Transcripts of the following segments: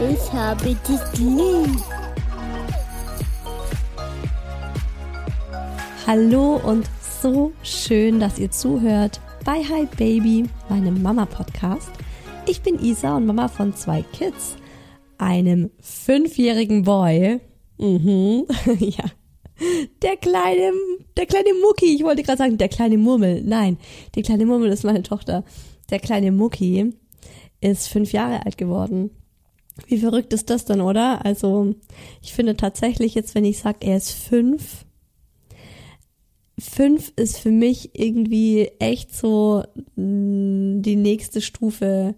ich habe dich lieb. Hallo und so schön, dass ihr zuhört bei Hi Baby, meinem Mama-Podcast. Ich bin Isa und Mama von zwei Kids, einem fünfjährigen Boy. Mhm, ja. Der kleine, der kleine Mucki. Ich wollte gerade sagen, der kleine Murmel. Nein, die kleine Murmel ist meine Tochter. Der kleine Mucki ist fünf Jahre alt geworden. Wie verrückt ist das denn, oder? Also, ich finde tatsächlich jetzt, wenn ich sage, er ist fünf, fünf ist für mich irgendwie echt so mh, die nächste Stufe.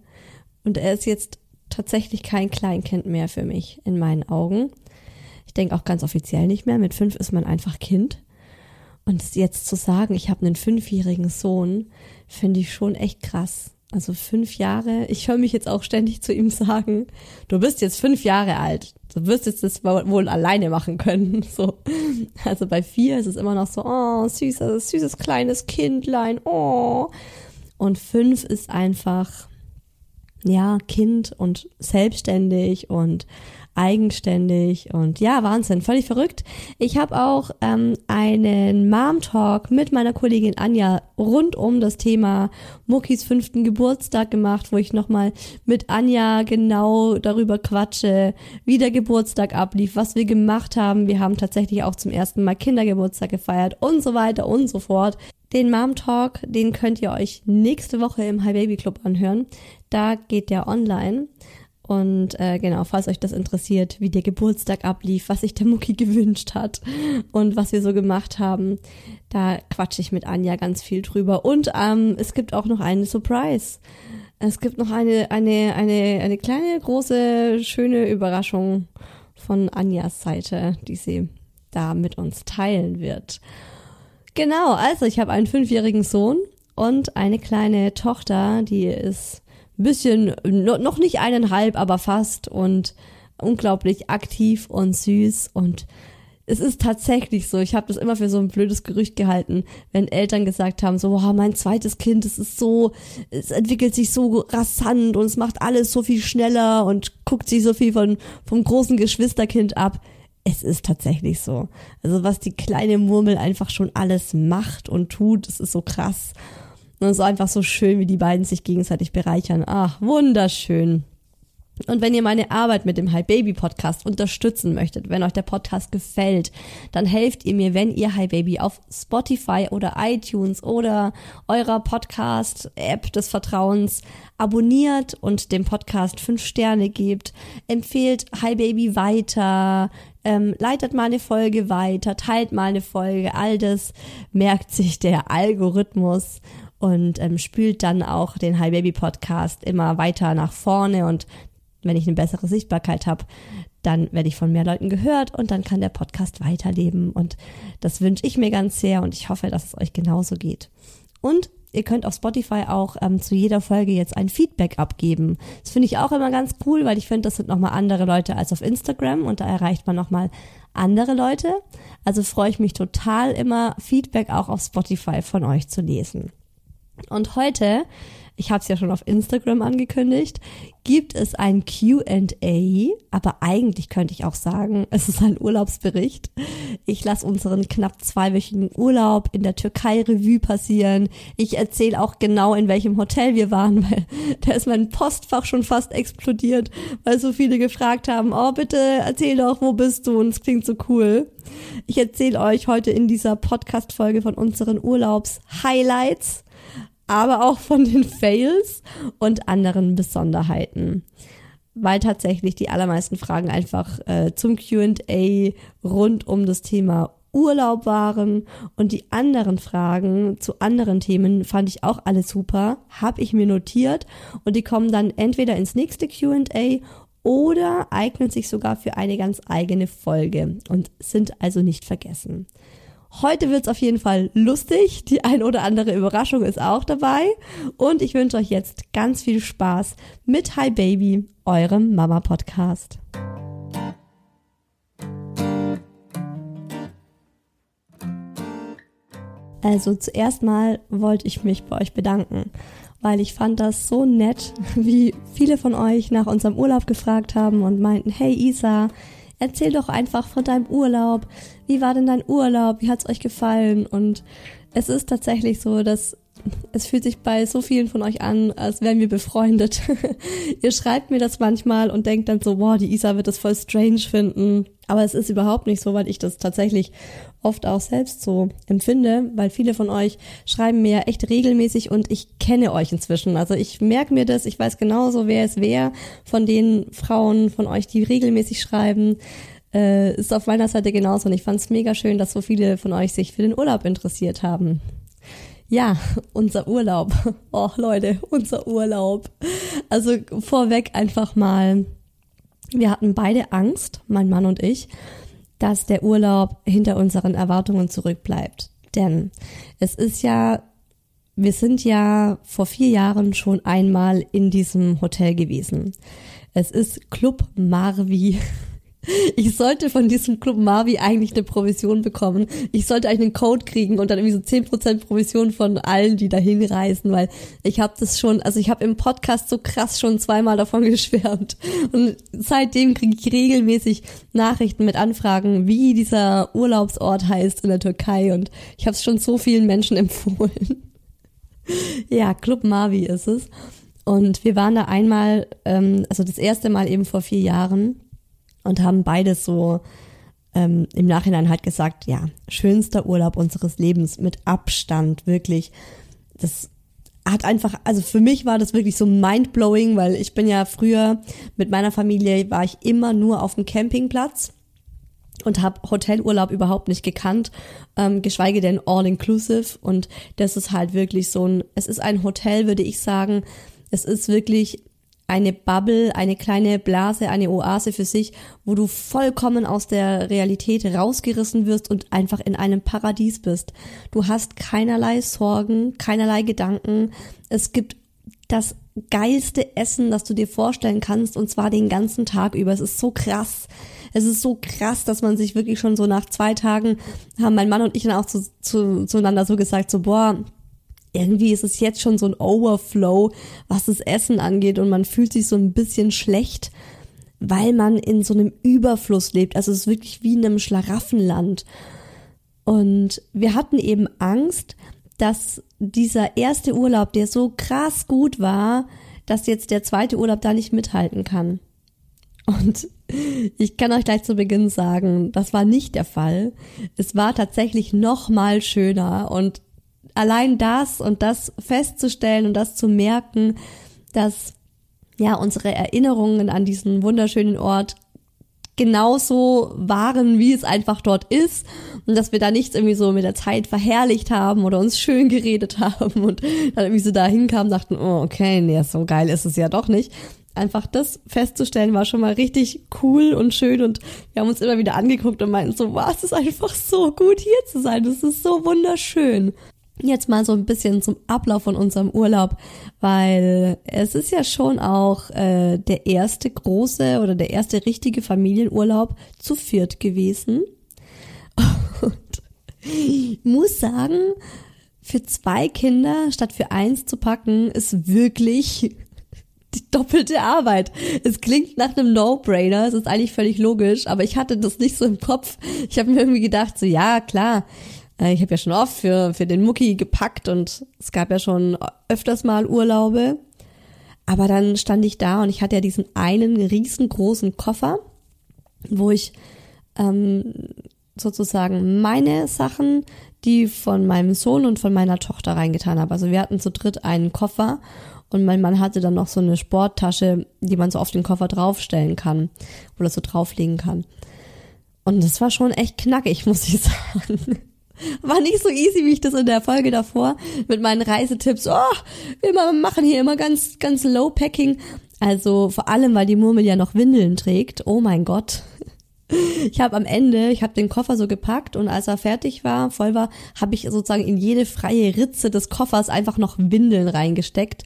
Und er ist jetzt tatsächlich kein Kleinkind mehr für mich, in meinen Augen. Ich denke auch ganz offiziell nicht mehr. Mit fünf ist man einfach Kind. Und jetzt zu sagen, ich habe einen fünfjährigen Sohn, finde ich schon echt krass. Also fünf Jahre. Ich höre mich jetzt auch ständig zu ihm sagen, du bist jetzt fünf Jahre alt. Du wirst jetzt das wohl alleine machen können. So. Also bei vier ist es immer noch so, oh, süßes, süßes kleines Kindlein, oh. Und fünf ist einfach, ja, Kind und selbstständig und eigenständig und ja, Wahnsinn, völlig verrückt. Ich habe auch ähm, einen Mom Talk mit meiner Kollegin Anja rund um das Thema Muckis fünften Geburtstag gemacht, wo ich nochmal mit Anja genau darüber quatsche, wie der Geburtstag ablief, was wir gemacht haben. Wir haben tatsächlich auch zum ersten Mal Kindergeburtstag gefeiert und so weiter und so fort. Den Mom Talk, den könnt ihr euch nächste Woche im High Baby Club anhören. Da geht der online. Und äh, genau, falls euch das interessiert, wie der Geburtstag ablief, was sich der Mucki gewünscht hat und was wir so gemacht haben, da quatsche ich mit Anja ganz viel drüber. Und ähm, es gibt auch noch eine Surprise. Es gibt noch eine, eine, eine, eine kleine, große, schöne Überraschung von Anjas Seite, die sie da mit uns teilen wird. Genau, also ich habe einen fünfjährigen Sohn und eine kleine Tochter, die ist bisschen, noch nicht eineinhalb, aber fast und unglaublich aktiv und süß und es ist tatsächlich so. Ich habe das immer für so ein blödes Gerücht gehalten, wenn Eltern gesagt haben, so, oh, mein zweites Kind, es ist so, es entwickelt sich so rasant und es macht alles so viel schneller und guckt sich so viel von, vom großen Geschwisterkind ab. Es ist tatsächlich so. Also was die kleine Murmel einfach schon alles macht und tut, das ist so krass. Und es ist einfach so schön, wie die beiden sich gegenseitig bereichern. Ach, wunderschön. Und wenn ihr meine Arbeit mit dem Hi Baby Podcast unterstützen möchtet, wenn euch der Podcast gefällt, dann helft ihr mir, wenn ihr Hi Baby auf Spotify oder iTunes oder eurer Podcast App des Vertrauens abonniert und dem Podcast fünf Sterne gebt, empfehlt Hi Baby weiter, ähm, leitet mal eine Folge weiter, teilt mal eine Folge, all das merkt sich der Algorithmus und ähm, spült dann auch den Hi Baby Podcast immer weiter nach vorne und wenn ich eine bessere Sichtbarkeit habe, dann werde ich von mehr Leuten gehört und dann kann der Podcast weiterleben. Und das wünsche ich mir ganz sehr und ich hoffe, dass es euch genauso geht. Und ihr könnt auf Spotify auch ähm, zu jeder Folge jetzt ein Feedback abgeben. Das finde ich auch immer ganz cool, weil ich finde, das sind nochmal andere Leute als auf Instagram und da erreicht man nochmal andere Leute. Also freue ich mich total immer, Feedback auch auf Spotify von euch zu lesen. Und heute ich habe es ja schon auf Instagram angekündigt, gibt es ein QA, aber eigentlich könnte ich auch sagen, es ist ein Urlaubsbericht. Ich lasse unseren knapp zweiwöchigen Urlaub in der Türkei Revue passieren. Ich erzähle auch genau, in welchem Hotel wir waren, weil da ist mein Postfach schon fast explodiert, weil so viele gefragt haben, oh bitte erzähl doch, wo bist du? Und es klingt so cool. Ich erzähle euch heute in dieser Podcast-Folge von unseren Urlaubs-Highlights aber auch von den Fails und anderen Besonderheiten. Weil tatsächlich die allermeisten Fragen einfach äh, zum QA rund um das Thema Urlaub waren und die anderen Fragen zu anderen Themen fand ich auch alle super, habe ich mir notiert und die kommen dann entweder ins nächste QA oder eignen sich sogar für eine ganz eigene Folge und sind also nicht vergessen. Heute wird's auf jeden Fall lustig. Die ein oder andere Überraschung ist auch dabei. Und ich wünsche euch jetzt ganz viel Spaß mit Hi Baby, eurem Mama Podcast. Also zuerst mal wollte ich mich bei euch bedanken, weil ich fand das so nett, wie viele von euch nach unserem Urlaub gefragt haben und meinten, hey Isa, erzähl doch einfach von deinem Urlaub. Wie war denn dein Urlaub? Wie hat's euch gefallen? Und es ist tatsächlich so, dass es fühlt sich bei so vielen von euch an, als wären wir befreundet. Ihr schreibt mir das manchmal und denkt dann so, boah, die Isa wird das voll strange finden. Aber es ist überhaupt nicht so, weil ich das tatsächlich oft auch selbst so empfinde, weil viele von euch schreiben mir echt regelmäßig und ich kenne euch inzwischen. Also ich merke mir das, ich weiß genauso, wer es wer von den Frauen von euch, die regelmäßig schreiben. Äh, ist auf meiner Seite genauso und ich fand es mega schön, dass so viele von euch sich für den Urlaub interessiert haben. Ja, unser Urlaub. Oh Leute, unser Urlaub. Also vorweg einfach mal, wir hatten beide Angst, mein Mann und ich, dass der Urlaub hinter unseren Erwartungen zurückbleibt. Denn es ist ja, wir sind ja vor vier Jahren schon einmal in diesem Hotel gewesen. Es ist Club Marvi ich sollte von diesem Club Marvi eigentlich eine Provision bekommen. Ich sollte eigentlich einen Code kriegen und dann irgendwie so zehn Prozent Provision von allen, die dahin reisen, weil ich habe das schon, also ich habe im Podcast so krass schon zweimal davon geschwärmt. Und seitdem kriege ich regelmäßig Nachrichten mit Anfragen, wie dieser Urlaubsort heißt in der Türkei. Und ich habe es schon so vielen Menschen empfohlen. ja, Club Marvi ist es. Und wir waren da einmal, ähm, also das erste Mal eben vor vier Jahren und haben beides so ähm, im Nachhinein halt gesagt, ja, schönster Urlaub unseres Lebens mit Abstand, wirklich. Das hat einfach, also für mich war das wirklich so mindblowing, weil ich bin ja früher mit meiner Familie, war ich immer nur auf dem Campingplatz und habe Hotelurlaub überhaupt nicht gekannt, ähm, geschweige denn all-inclusive. Und das ist halt wirklich so ein, es ist ein Hotel, würde ich sagen. Es ist wirklich eine Bubble, eine kleine Blase, eine Oase für sich, wo du vollkommen aus der Realität rausgerissen wirst und einfach in einem Paradies bist. Du hast keinerlei Sorgen, keinerlei Gedanken. Es gibt das geilste Essen, das du dir vorstellen kannst, und zwar den ganzen Tag über. Es ist so krass. Es ist so krass, dass man sich wirklich schon so nach zwei Tagen haben mein Mann und ich dann auch zu, zu, zueinander so gesagt, so, boah, irgendwie ist es jetzt schon so ein Overflow, was das Essen angeht und man fühlt sich so ein bisschen schlecht, weil man in so einem Überfluss lebt. Also es ist wirklich wie in einem Schlaraffenland. Und wir hatten eben Angst, dass dieser erste Urlaub, der so krass gut war, dass jetzt der zweite Urlaub da nicht mithalten kann. Und ich kann euch gleich zu Beginn sagen, das war nicht der Fall. Es war tatsächlich noch mal schöner und allein das und das festzustellen und das zu merken, dass ja unsere Erinnerungen an diesen wunderschönen Ort genauso waren, wie es einfach dort ist und dass wir da nichts irgendwie so mit der Zeit verherrlicht haben oder uns schön geredet haben und dann irgendwie so da hinkamen, dachten, oh, okay, nee, so geil ist es ja doch nicht. Einfach das festzustellen war schon mal richtig cool und schön und wir haben uns immer wieder angeguckt und meinten so, wow, es ist einfach so gut hier zu sein, es ist so wunderschön. Jetzt mal so ein bisschen zum Ablauf von unserem Urlaub, weil es ist ja schon auch äh, der erste große oder der erste richtige Familienurlaub zu viert gewesen. Und muss sagen, für zwei Kinder statt für eins zu packen, ist wirklich die doppelte Arbeit. Es klingt nach einem No-Brainer, es ist eigentlich völlig logisch, aber ich hatte das nicht so im Kopf. Ich habe mir irgendwie gedacht, so ja, klar, ich habe ja schon oft für, für den Mucki gepackt und es gab ja schon öfters mal Urlaube. Aber dann stand ich da und ich hatte ja diesen einen riesengroßen Koffer, wo ich ähm, sozusagen meine Sachen, die von meinem Sohn und von meiner Tochter reingetan habe. Also wir hatten zu dritt einen Koffer und mein Mann hatte dann noch so eine Sporttasche, die man so auf den Koffer draufstellen kann oder so drauflegen kann. Und das war schon echt knackig, muss ich sagen. War nicht so easy, wie ich das in der Folge davor mit meinen Reisetipps. Oh, wir machen hier immer ganz, ganz low packing. Also vor allem, weil die Murmel ja noch Windeln trägt. Oh mein Gott. Ich habe am Ende, ich habe den Koffer so gepackt und als er fertig war, voll war, habe ich sozusagen in jede freie Ritze des Koffers einfach noch Windeln reingesteckt.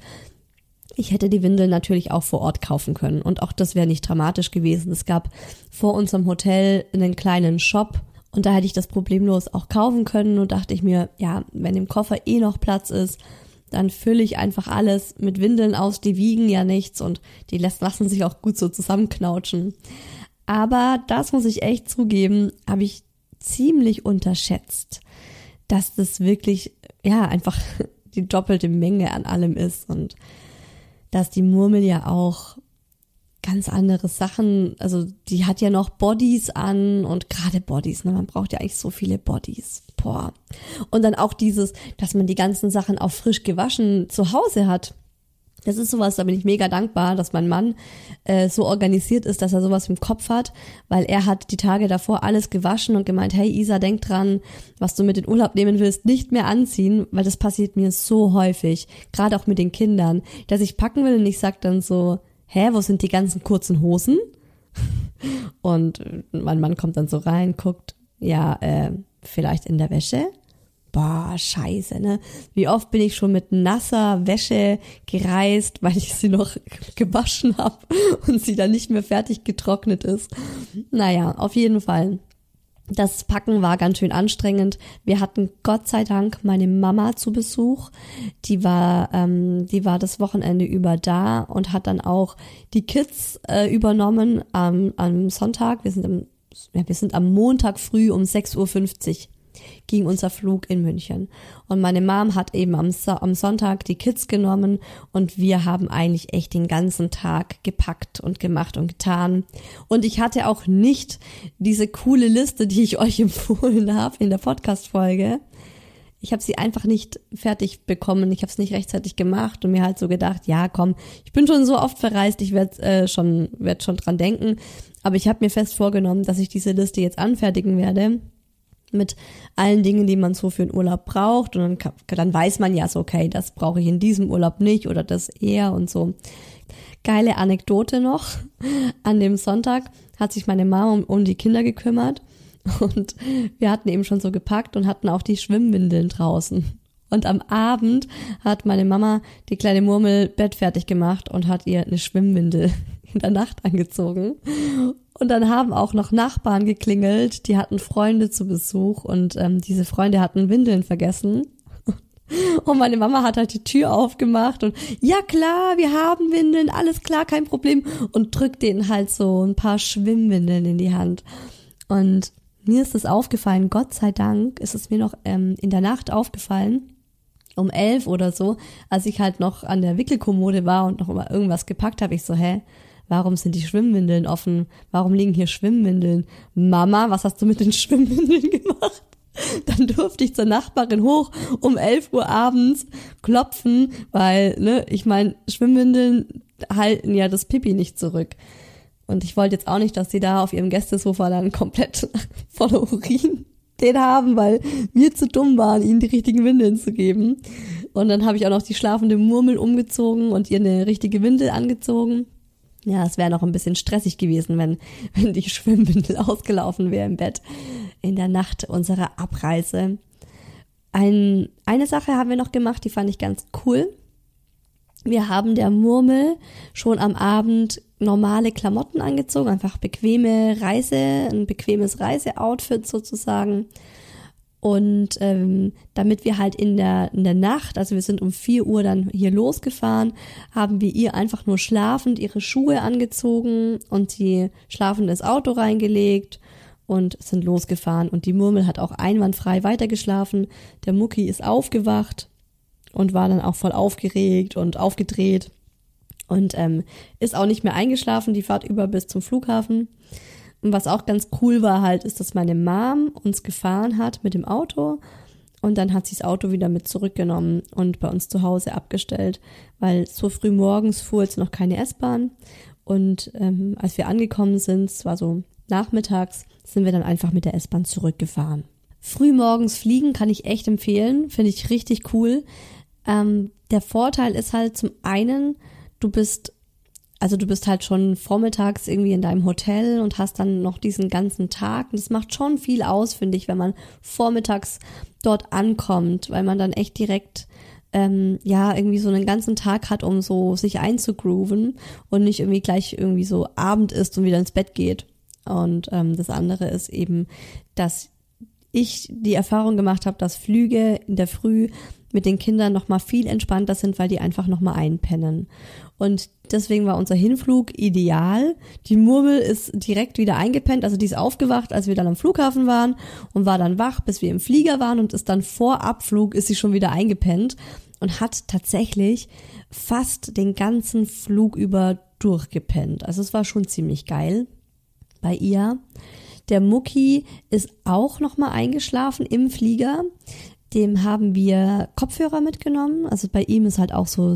Ich hätte die Windeln natürlich auch vor Ort kaufen können und auch das wäre nicht dramatisch gewesen. Es gab vor unserem Hotel einen kleinen Shop, und da hätte ich das problemlos auch kaufen können und dachte ich mir, ja, wenn im Koffer eh noch Platz ist, dann fülle ich einfach alles mit Windeln aus, die wiegen ja nichts und die lassen sich auch gut so zusammenknautschen. Aber das muss ich echt zugeben, habe ich ziemlich unterschätzt, dass das wirklich, ja, einfach die doppelte Menge an allem ist und dass die Murmel ja auch ganz andere Sachen. Also die hat ja noch Bodies an und gerade Bodies, ne? Man braucht ja eigentlich so viele Bodies. Boah. Und dann auch dieses, dass man die ganzen Sachen auch frisch gewaschen zu Hause hat. Das ist sowas, da bin ich mega dankbar, dass mein Mann äh, so organisiert ist, dass er sowas im Kopf hat, weil er hat die Tage davor alles gewaschen und gemeint, hey Isa, denk dran, was du mit in Urlaub nehmen willst, nicht mehr anziehen, weil das passiert mir so häufig, gerade auch mit den Kindern, dass ich packen will und ich sag dann so, hä, wo sind die ganzen kurzen Hosen? Und mein Mann kommt dann so rein, guckt, ja, äh, vielleicht in der Wäsche. Boah, scheiße, ne? Wie oft bin ich schon mit nasser Wäsche gereist, weil ich sie noch gewaschen habe und sie dann nicht mehr fertig getrocknet ist. Naja, auf jeden Fall. Das Packen war ganz schön anstrengend. Wir hatten Gott sei Dank meine Mama zu Besuch. Die war, ähm, die war das Wochenende über da und hat dann auch die Kids äh, übernommen am, am Sonntag. Wir sind, am, ja, wir sind am Montag früh um 6.50 Uhr ging unser Flug in München. Und meine Mom hat eben am, so am Sonntag die Kids genommen und wir haben eigentlich echt den ganzen Tag gepackt und gemacht und getan. Und ich hatte auch nicht diese coole Liste, die ich euch empfohlen habe in der Podcast-Folge. Ich habe sie einfach nicht fertig bekommen, ich habe es nicht rechtzeitig gemacht und mir halt so gedacht, ja komm, ich bin schon so oft verreist, ich werde äh, schon, werd schon dran denken. Aber ich habe mir fest vorgenommen, dass ich diese Liste jetzt anfertigen werde mit allen Dingen, die man so für einen Urlaub braucht. Und dann, dann weiß man ja so, okay, das brauche ich in diesem Urlaub nicht oder das eher und so. Geile Anekdote noch. An dem Sonntag hat sich meine Mama um, um die Kinder gekümmert und wir hatten eben schon so gepackt und hatten auch die Schwimmwindeln draußen. Und am Abend hat meine Mama die kleine Murmel Bett fertig gemacht und hat ihr eine Schwimmwindel in der Nacht angezogen. Und dann haben auch noch Nachbarn geklingelt, die hatten Freunde zu Besuch und ähm, diese Freunde hatten Windeln vergessen. Und meine Mama hat halt die Tür aufgemacht und ja klar, wir haben Windeln, alles klar, kein Problem. Und drückt denen halt so ein paar Schwimmwindeln in die Hand. Und mir ist es aufgefallen, Gott sei Dank ist es mir noch ähm, in der Nacht aufgefallen, um elf oder so, als ich halt noch an der Wickelkommode war und noch mal irgendwas gepackt habe, ich so, hä, warum sind die Schwimmwindeln offen? Warum liegen hier Schwimmwindeln? Mama, was hast du mit den Schwimmwindeln gemacht? Dann durfte ich zur Nachbarin hoch um 11 Uhr abends klopfen, weil, ne, ich meine, Schwimmwindeln halten ja das Pipi nicht zurück. Und ich wollte jetzt auch nicht, dass sie da auf ihrem Gästesofa dann komplett voller Urin den haben, weil wir zu dumm waren, ihnen die richtigen Windeln zu geben. Und dann habe ich auch noch die schlafende Murmel umgezogen und ihr eine richtige Windel angezogen. Ja, es wäre noch ein bisschen stressig gewesen, wenn, wenn die Schwimmwindel ausgelaufen wäre im Bett in der Nacht unserer Abreise. Ein, eine Sache haben wir noch gemacht, die fand ich ganz cool. Wir haben der Murmel schon am Abend normale Klamotten angezogen, einfach bequeme Reise, ein bequemes Reiseoutfit sozusagen. Und ähm, damit wir halt in der, in der Nacht, also wir sind um vier Uhr dann hier losgefahren, haben wir ihr einfach nur schlafend ihre Schuhe angezogen und sie schlafend ins Auto reingelegt und sind losgefahren. Und die Murmel hat auch einwandfrei weitergeschlafen. Der Mucki ist aufgewacht und war dann auch voll aufgeregt und aufgedreht und ähm, ist auch nicht mehr eingeschlafen, die Fahrt über bis zum Flughafen. Und was auch ganz cool war halt, ist, dass meine Mom uns gefahren hat mit dem Auto und dann hat sie das Auto wieder mit zurückgenommen und bei uns zu Hause abgestellt, weil so früh morgens fuhr jetzt noch keine S-Bahn und ähm, als wir angekommen sind, es war so nachmittags, sind wir dann einfach mit der S-Bahn zurückgefahren. Früh morgens fliegen kann ich echt empfehlen, finde ich richtig cool. Ähm, der Vorteil ist halt zum einen, du bist also du bist halt schon vormittags irgendwie in deinem Hotel und hast dann noch diesen ganzen Tag. Und das macht schon viel aus, finde ich, wenn man vormittags dort ankommt, weil man dann echt direkt ähm, ja irgendwie so einen ganzen Tag hat, um so sich einzugrooven und nicht irgendwie gleich irgendwie so Abend ist und wieder ins Bett geht. Und ähm, das andere ist eben, dass ich die Erfahrung gemacht habe, dass Flüge in der Früh mit den Kindern noch mal viel entspannter sind, weil die einfach noch mal einpennen. Und deswegen war unser Hinflug ideal. Die Murmel ist direkt wieder eingepennt, also die ist aufgewacht, als wir dann am Flughafen waren und war dann wach, bis wir im Flieger waren und ist dann vor Abflug ist sie schon wieder eingepennt und hat tatsächlich fast den ganzen Flug über durchgepennt. Also es war schon ziemlich geil bei ihr. Der Mucki ist auch noch mal eingeschlafen im Flieger. Dem haben wir Kopfhörer mitgenommen. Also bei ihm ist halt auch so,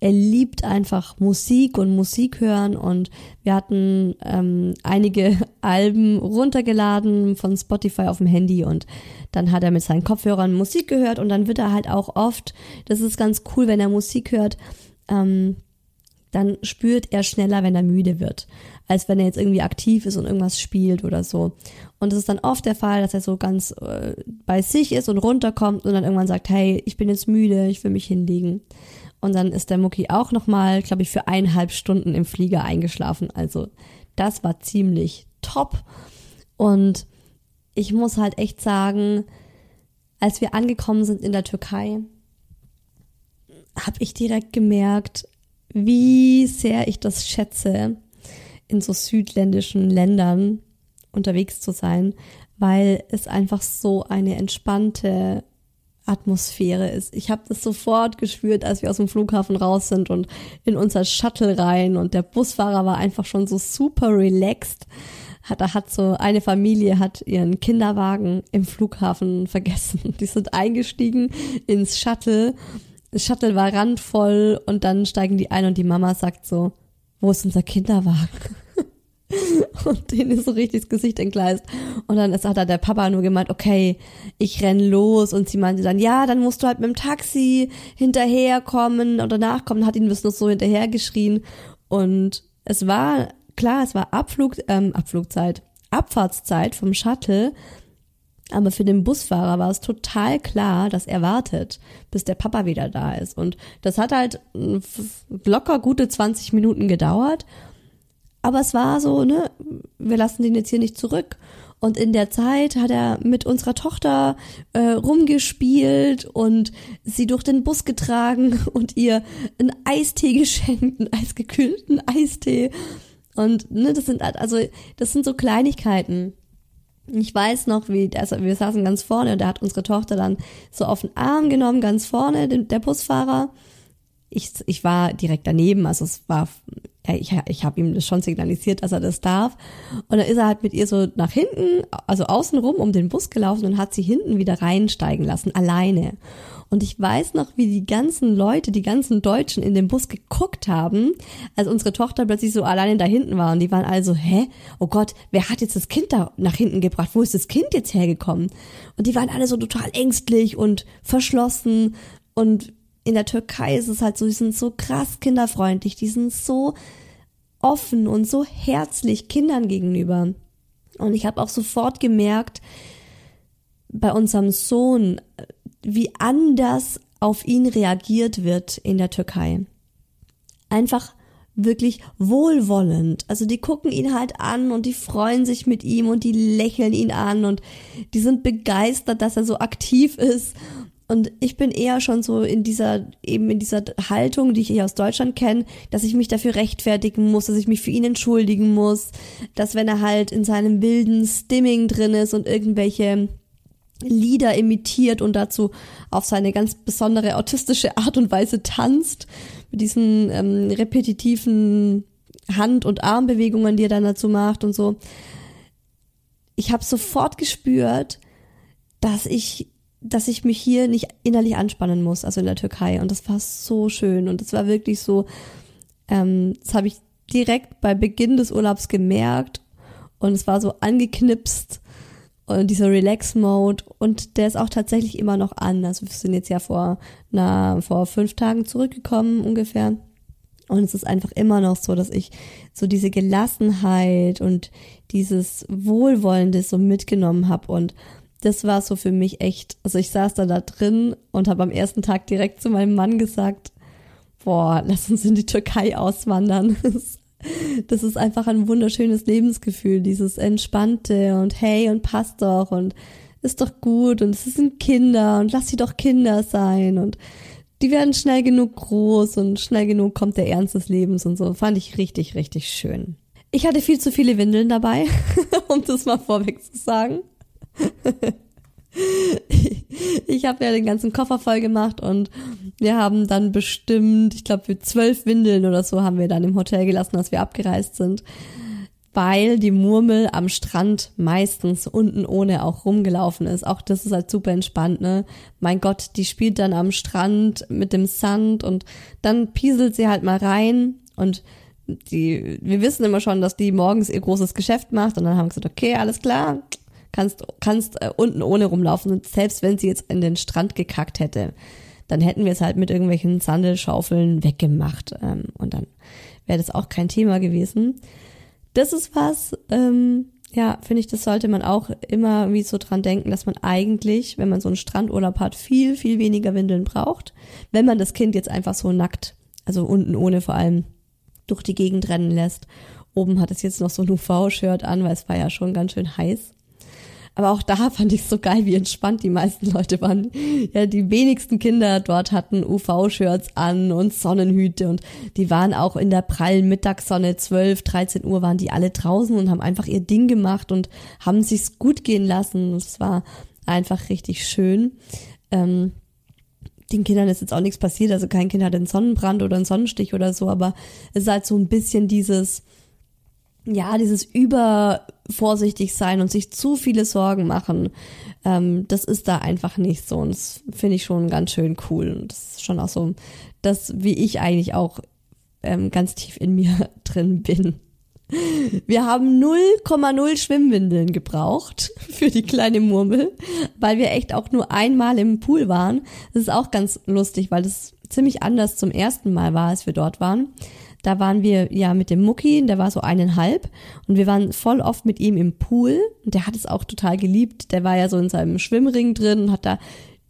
er liebt einfach Musik und Musik hören und wir hatten ähm, einige Alben runtergeladen von Spotify auf dem Handy und dann hat er mit seinen Kopfhörern Musik gehört und dann wird er halt auch oft, das ist ganz cool, wenn er Musik hört, ähm, dann spürt er schneller, wenn er müde wird, als wenn er jetzt irgendwie aktiv ist und irgendwas spielt oder so. Und es ist dann oft der Fall, dass er so ganz äh, bei sich ist und runterkommt und dann irgendwann sagt, hey, ich bin jetzt müde, ich will mich hinlegen. Und dann ist der Mucki auch nochmal, glaube ich, für eineinhalb Stunden im Flieger eingeschlafen. Also das war ziemlich top. Und ich muss halt echt sagen, als wir angekommen sind in der Türkei, habe ich direkt gemerkt, wie sehr ich das schätze, in so südländischen Ländern unterwegs zu sein, weil es einfach so eine entspannte Atmosphäre ist. Ich habe das sofort gespürt, als wir aus dem Flughafen raus sind und in unser Shuttle rein und der Busfahrer war einfach schon so super relaxed. Hat, da hat so eine Familie hat ihren Kinderwagen im Flughafen vergessen. Die sind eingestiegen ins Shuttle das Shuttle war randvoll und dann steigen die ein und die Mama sagt so, wo ist unser Kinderwagen? und denen ist so richtig das Gesicht entgleist. Und dann ist, hat da der Papa nur gemeint, okay, ich renn los. Und sie meinte dann, ja, dann musst du halt mit dem Taxi hinterherkommen oder nachkommen. Hat ihn bis noch so hinterher geschrien. Und es war, klar, es war Abflug, ähm, Abflugzeit, Abfahrtszeit vom Shuttle. Aber für den Busfahrer war es total klar, dass er wartet, bis der Papa wieder da ist. Und das hat halt locker gute 20 Minuten gedauert. Aber es war so, ne, wir lassen den jetzt hier nicht zurück. Und in der Zeit hat er mit unserer Tochter äh, rumgespielt und sie durch den Bus getragen und ihr einen Eistee geschenkt, einen eisgekühlten Eistee. Und ne, das sind halt, also das sind so Kleinigkeiten ich weiß noch, wie, also wir saßen ganz vorne und der hat unsere Tochter dann so auf den Arm genommen, ganz vorne, der Busfahrer. Ich, ich war direkt daneben, also es war ich, ich habe ihm das schon signalisiert, dass er das darf. Und dann ist er halt mit ihr so nach hinten, also außenrum um den Bus gelaufen und hat sie hinten wieder reinsteigen lassen, alleine. Und ich weiß noch, wie die ganzen Leute, die ganzen Deutschen in dem Bus geguckt haben, als unsere Tochter plötzlich so alleine da hinten war. Und die waren also, hä? Oh Gott, wer hat jetzt das Kind da nach hinten gebracht? Wo ist das Kind jetzt hergekommen? Und die waren alle so total ängstlich und verschlossen. Und in der Türkei ist es halt so, die sind so krass kinderfreundlich, die sind so offen und so herzlich Kindern gegenüber. Und ich habe auch sofort gemerkt, bei unserem Sohn, wie anders auf ihn reagiert wird in der Türkei. Einfach wirklich wohlwollend. Also die gucken ihn halt an und die freuen sich mit ihm und die lächeln ihn an und die sind begeistert, dass er so aktiv ist. Und ich bin eher schon so in dieser, eben in dieser Haltung, die ich hier aus Deutschland kenne, dass ich mich dafür rechtfertigen muss, dass ich mich für ihn entschuldigen muss, dass wenn er halt in seinem wilden Stimming drin ist und irgendwelche Lieder imitiert und dazu auf seine ganz besondere autistische Art und Weise tanzt, mit diesen ähm, repetitiven Hand- und Armbewegungen, die er dann dazu macht und so. Ich habe sofort gespürt, dass ich, dass ich mich hier nicht innerlich anspannen muss, also in der Türkei. Und das war so schön und das war wirklich so, ähm, das habe ich direkt bei Beginn des Urlaubs gemerkt und es war so angeknipst und dieser Relax-Mode und der ist auch tatsächlich immer noch an. Also wir sind jetzt ja vor, na, vor fünf Tagen zurückgekommen ungefähr. Und es ist einfach immer noch so, dass ich so diese Gelassenheit und dieses Wohlwollende so mitgenommen habe. Und das war so für mich echt, also ich saß da da drin und habe am ersten Tag direkt zu meinem Mann gesagt, boah, lass uns in die Türkei auswandern. das ist einfach ein wunderschönes Lebensgefühl, dieses entspannte und hey und passt doch und ist doch gut und es sind Kinder und lass sie doch Kinder sein und die werden schnell genug groß und schnell genug kommt der Ernst des Lebens und so. Fand ich richtig, richtig schön. Ich hatte viel zu viele Windeln dabei, um das mal vorweg zu sagen. ich habe ja den ganzen Koffer voll gemacht und wir haben dann bestimmt, ich glaube, für zwölf Windeln oder so haben wir dann im Hotel gelassen, als wir abgereist sind, weil die Murmel am Strand meistens unten ohne auch rumgelaufen ist. Auch das ist halt super entspannt, ne? Mein Gott, die spielt dann am Strand mit dem Sand und dann pieselt sie halt mal rein und die, wir wissen immer schon, dass die morgens ihr großes Geschäft macht und dann haben wir gesagt, okay, alles klar, kannst, kannst äh, unten ohne rumlaufen und selbst wenn sie jetzt in den Strand gekackt hätte, dann hätten wir es halt mit irgendwelchen Sandelschaufeln weggemacht ähm, und dann wäre das auch kein Thema gewesen. Das ist was, ähm, ja, finde ich, das sollte man auch immer wie so dran denken, dass man eigentlich, wenn man so einen Strandurlaub hat, viel, viel weniger Windeln braucht, wenn man das Kind jetzt einfach so nackt, also unten ohne vor allem, durch die Gegend rennen lässt. Oben hat es jetzt noch so ein UV-Shirt an, weil es war ja schon ganz schön heiß. Aber auch da fand ich es so geil, wie entspannt die meisten Leute waren. Ja, die wenigsten Kinder dort hatten UV-Shirts an und Sonnenhüte und die waren auch in der prallen Mittagssonne, 12, 13 Uhr waren die alle draußen und haben einfach ihr Ding gemacht und haben sich's gut gehen lassen. Es war einfach richtig schön. Ähm, den Kindern ist jetzt auch nichts passiert, also kein Kind hat einen Sonnenbrand oder einen Sonnenstich oder so, aber es ist halt so ein bisschen dieses, ja, dieses übervorsichtig sein und sich zu viele Sorgen machen, ähm, das ist da einfach nicht so. Und das finde ich schon ganz schön cool. Und das ist schon auch so, das, wie ich eigentlich auch ähm, ganz tief in mir drin bin. Wir haben 0,0 Schwimmwindeln gebraucht für die kleine Murmel, weil wir echt auch nur einmal im Pool waren. Das ist auch ganz lustig, weil das ziemlich anders zum ersten Mal war, als wir dort waren. Da waren wir ja mit dem Mucki, der war so eineinhalb und wir waren voll oft mit ihm im Pool und der hat es auch total geliebt. Der war ja so in seinem Schwimmring drin und hat da,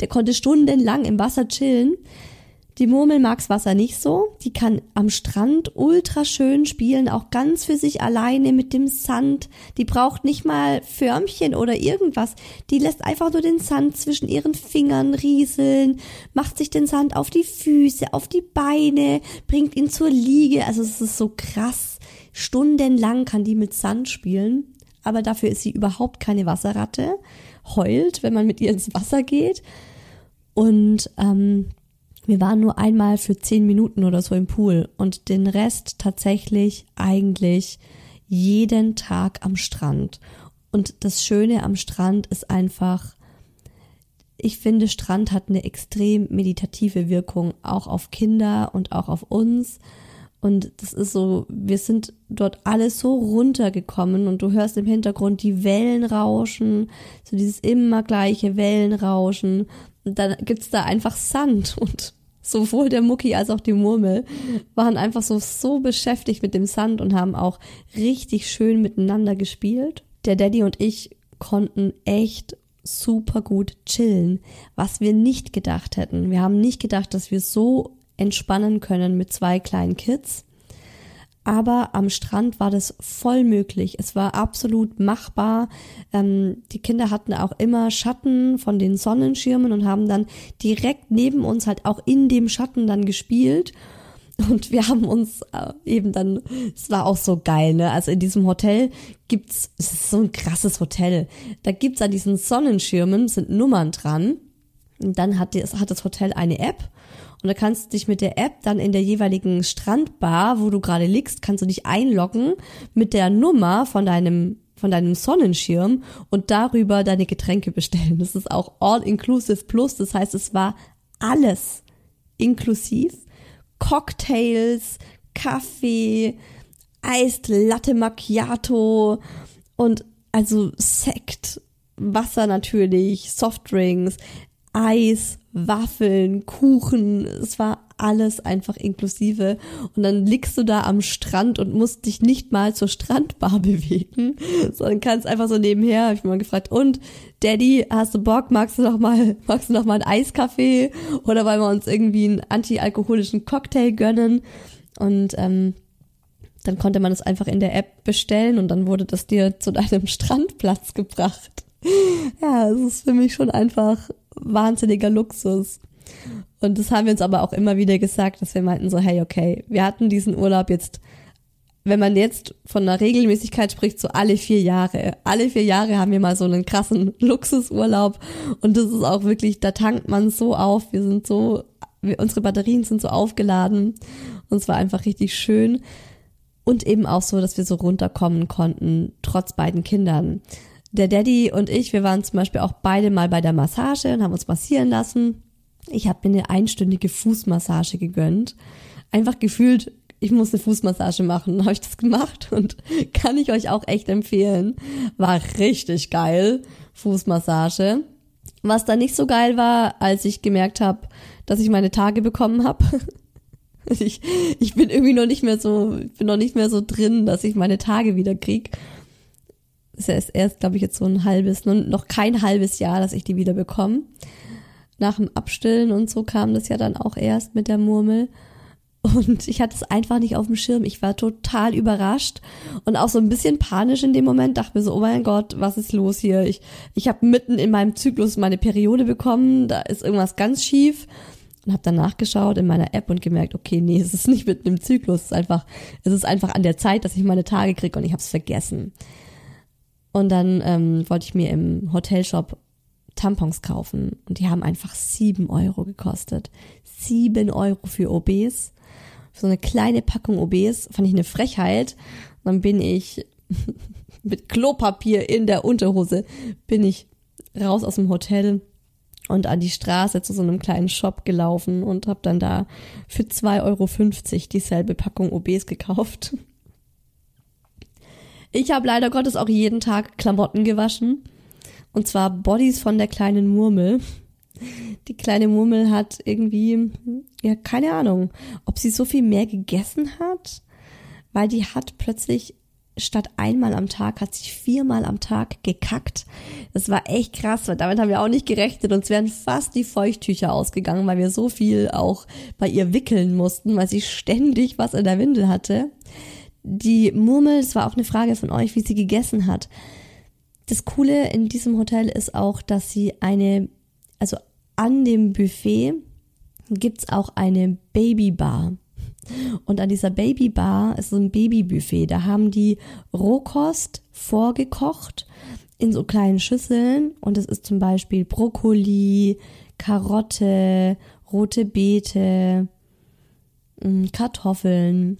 der konnte stundenlang im Wasser chillen. Die Murmel mag's Wasser nicht so. Die kann am Strand ultra schön spielen, auch ganz für sich alleine mit dem Sand. Die braucht nicht mal Förmchen oder irgendwas. Die lässt einfach nur den Sand zwischen ihren Fingern rieseln, macht sich den Sand auf die Füße, auf die Beine, bringt ihn zur Liege. Also es ist so krass. Stundenlang kann die mit Sand spielen. Aber dafür ist sie überhaupt keine Wasserratte. Heult, wenn man mit ihr ins Wasser geht. Und ähm, wir waren nur einmal für zehn Minuten oder so im Pool und den Rest tatsächlich eigentlich jeden Tag am Strand. Und das Schöne am Strand ist einfach, ich finde, Strand hat eine extrem meditative Wirkung, auch auf Kinder und auch auf uns. Und das ist so, wir sind dort alles so runtergekommen und du hörst im Hintergrund die Wellen rauschen, so dieses immer gleiche Wellenrauschen. Dann gibt's da einfach Sand und sowohl der Mucki als auch die Murmel waren einfach so, so beschäftigt mit dem Sand und haben auch richtig schön miteinander gespielt. Der Daddy und ich konnten echt super gut chillen, was wir nicht gedacht hätten. Wir haben nicht gedacht, dass wir so entspannen können mit zwei kleinen Kids. Aber am Strand war das voll möglich. Es war absolut machbar. Ähm, die Kinder hatten auch immer Schatten von den Sonnenschirmen und haben dann direkt neben uns halt auch in dem Schatten dann gespielt. Und wir haben uns äh, eben dann, es war auch so geil, ne? Also in diesem Hotel gibt's, es ist so ein krasses Hotel. Da gibt's an diesen Sonnenschirmen sind Nummern dran. Und dann hat, die, hat das Hotel eine App und da kannst du dich mit der App dann in der jeweiligen Strandbar, wo du gerade liegst, kannst du dich einloggen mit der Nummer von deinem von deinem Sonnenschirm und darüber deine Getränke bestellen. Das ist auch All-Inclusive Plus. Das heißt, es war alles inklusiv. Cocktails, Kaffee, Eist, Latte Macchiato und also Sekt, Wasser natürlich, Softdrinks, Eis, Waffeln, Kuchen, es war alles einfach inklusive. Und dann liegst du da am Strand und musst dich nicht mal zur Strandbar bewegen, sondern kannst einfach so nebenher, habe ich mal gefragt, und Daddy, hast du Bock, magst du noch mal, magst du noch mal einen Eiskaffee oder wollen wir uns irgendwie einen antialkoholischen Cocktail gönnen? Und ähm, dann konnte man es einfach in der App bestellen und dann wurde das dir zu deinem Strandplatz gebracht. Ja, es ist für mich schon einfach wahnsinniger Luxus. Und das haben wir uns aber auch immer wieder gesagt, dass wir meinten so, hey, okay, wir hatten diesen Urlaub jetzt, wenn man jetzt von einer Regelmäßigkeit spricht, so alle vier Jahre. Alle vier Jahre haben wir mal so einen krassen Luxusurlaub. Und das ist auch wirklich, da tankt man so auf. Wir sind so, wir, unsere Batterien sind so aufgeladen. Und es war einfach richtig schön. Und eben auch so, dass wir so runterkommen konnten, trotz beiden Kindern der Daddy und ich, wir waren zum Beispiel auch beide mal bei der Massage und haben uns massieren lassen. Ich habe mir eine einstündige Fußmassage gegönnt. Einfach gefühlt, ich muss eine Fußmassage machen. Habe ich das gemacht und kann ich euch auch echt empfehlen. War richtig geil, Fußmassage. Was dann nicht so geil war, als ich gemerkt habe, dass ich meine Tage bekommen habe. Ich, ich bin irgendwie noch nicht mehr so, bin noch nicht mehr so drin, dass ich meine Tage wieder krieg ist ja erst, glaube ich, jetzt so ein halbes, noch kein halbes Jahr, dass ich die wieder bekomme. Nach dem Abstillen und so kam das ja dann auch erst mit der Murmel. Und ich hatte es einfach nicht auf dem Schirm. Ich war total überrascht und auch so ein bisschen panisch in dem Moment. Dachte mir so, oh mein Gott, was ist los hier? Ich, ich habe mitten in meinem Zyklus meine Periode bekommen. Da ist irgendwas ganz schief. Und habe dann nachgeschaut in meiner App und gemerkt, okay, nee, es ist nicht mitten im Zyklus. Es ist einfach, es ist einfach an der Zeit, dass ich meine Tage kriege und ich habe es vergessen. Und dann ähm, wollte ich mir im Hotelshop Tampons kaufen und die haben einfach sieben Euro gekostet. Sieben Euro für OBs. So eine kleine Packung OBs fand ich eine Frechheit. dann bin ich mit Klopapier in der Unterhose bin ich raus aus dem Hotel und an die Straße zu so einem kleinen Shop gelaufen und habe dann da für 2,50 Euro dieselbe Packung OBs gekauft. Ich habe leider Gottes auch jeden Tag Klamotten gewaschen. Und zwar Bodies von der kleinen Murmel. Die kleine Murmel hat irgendwie, ja, keine Ahnung, ob sie so viel mehr gegessen hat, weil die hat plötzlich statt einmal am Tag hat sie viermal am Tag gekackt. Das war echt krass, weil damit haben wir auch nicht gerechnet. Uns wären fast die Feuchttücher ausgegangen, weil wir so viel auch bei ihr wickeln mussten, weil sie ständig was in der Windel hatte die Murmel, es war auch eine Frage von euch, wie sie gegessen hat. Das Coole in diesem Hotel ist auch, dass sie eine, also an dem Buffet gibt's auch eine Babybar. Und an dieser Babybar ist so ein Babybuffet. Da haben die Rohkost vorgekocht in so kleinen Schüsseln. Und es ist zum Beispiel Brokkoli, Karotte, rote Beete, mh, Kartoffeln,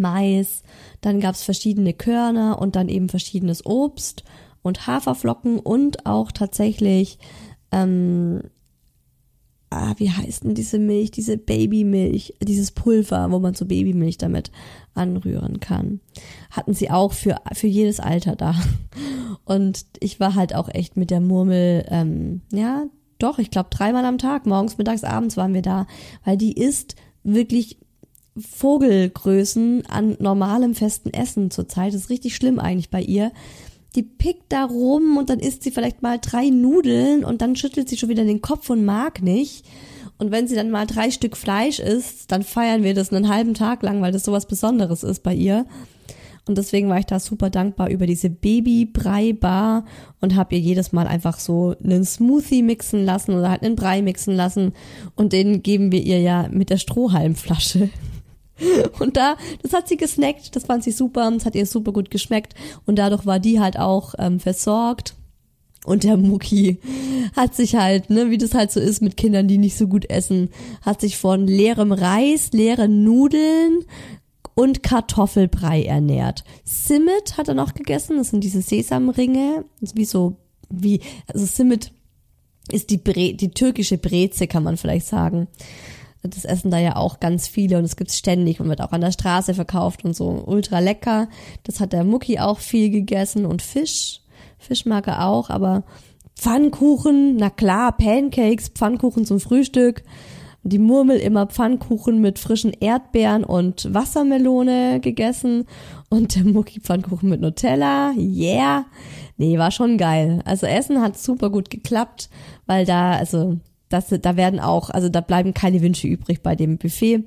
Mais, dann gab's verschiedene Körner und dann eben verschiedenes Obst und Haferflocken und auch tatsächlich, ähm, ah, wie heißt denn diese Milch, diese Babymilch, dieses Pulver, wo man so Babymilch damit anrühren kann. Hatten sie auch für, für jedes Alter da. Und ich war halt auch echt mit der Murmel, ähm, ja, doch, ich glaube dreimal am Tag, morgens, mittags, abends waren wir da, weil die ist wirklich Vogelgrößen an normalem festen Essen zurzeit. Das ist richtig schlimm eigentlich bei ihr. Die pickt da rum und dann isst sie vielleicht mal drei Nudeln und dann schüttelt sie schon wieder den Kopf und mag nicht. Und wenn sie dann mal drei Stück Fleisch isst, dann feiern wir das einen halben Tag lang, weil das sowas Besonderes ist bei ihr. Und deswegen war ich da super dankbar über diese Baby-Brei-Bar und habe ihr jedes Mal einfach so einen Smoothie mixen lassen oder halt einen Brei mixen lassen. Und den geben wir ihr ja mit der Strohhalmflasche. Und da, das hat sie gesnackt, das fand sie super, das hat ihr super gut geschmeckt und dadurch war die halt auch ähm, versorgt. Und der Mucki hat sich halt, ne, wie das halt so ist mit Kindern, die nicht so gut essen, hat sich von leerem Reis, leeren Nudeln und Kartoffelbrei ernährt. Simmet hat er noch gegessen, das sind diese Sesamringe, wie so, wie, also Simmet ist die, Bre die türkische Breze, kann man vielleicht sagen. Das essen da ja auch ganz viele und es gibt's ständig und wird auch an der Straße verkauft und so ultra lecker. Das hat der Mucki auch viel gegessen und Fisch. Fisch mag er auch, aber Pfannkuchen, na klar, Pancakes, Pfannkuchen zum Frühstück. Die Murmel immer Pfannkuchen mit frischen Erdbeeren und Wassermelone gegessen und der Mucki Pfannkuchen mit Nutella. Yeah. Nee, war schon geil. Also Essen hat super gut geklappt, weil da, also das, da werden auch, also da bleiben keine Wünsche übrig bei dem Buffet.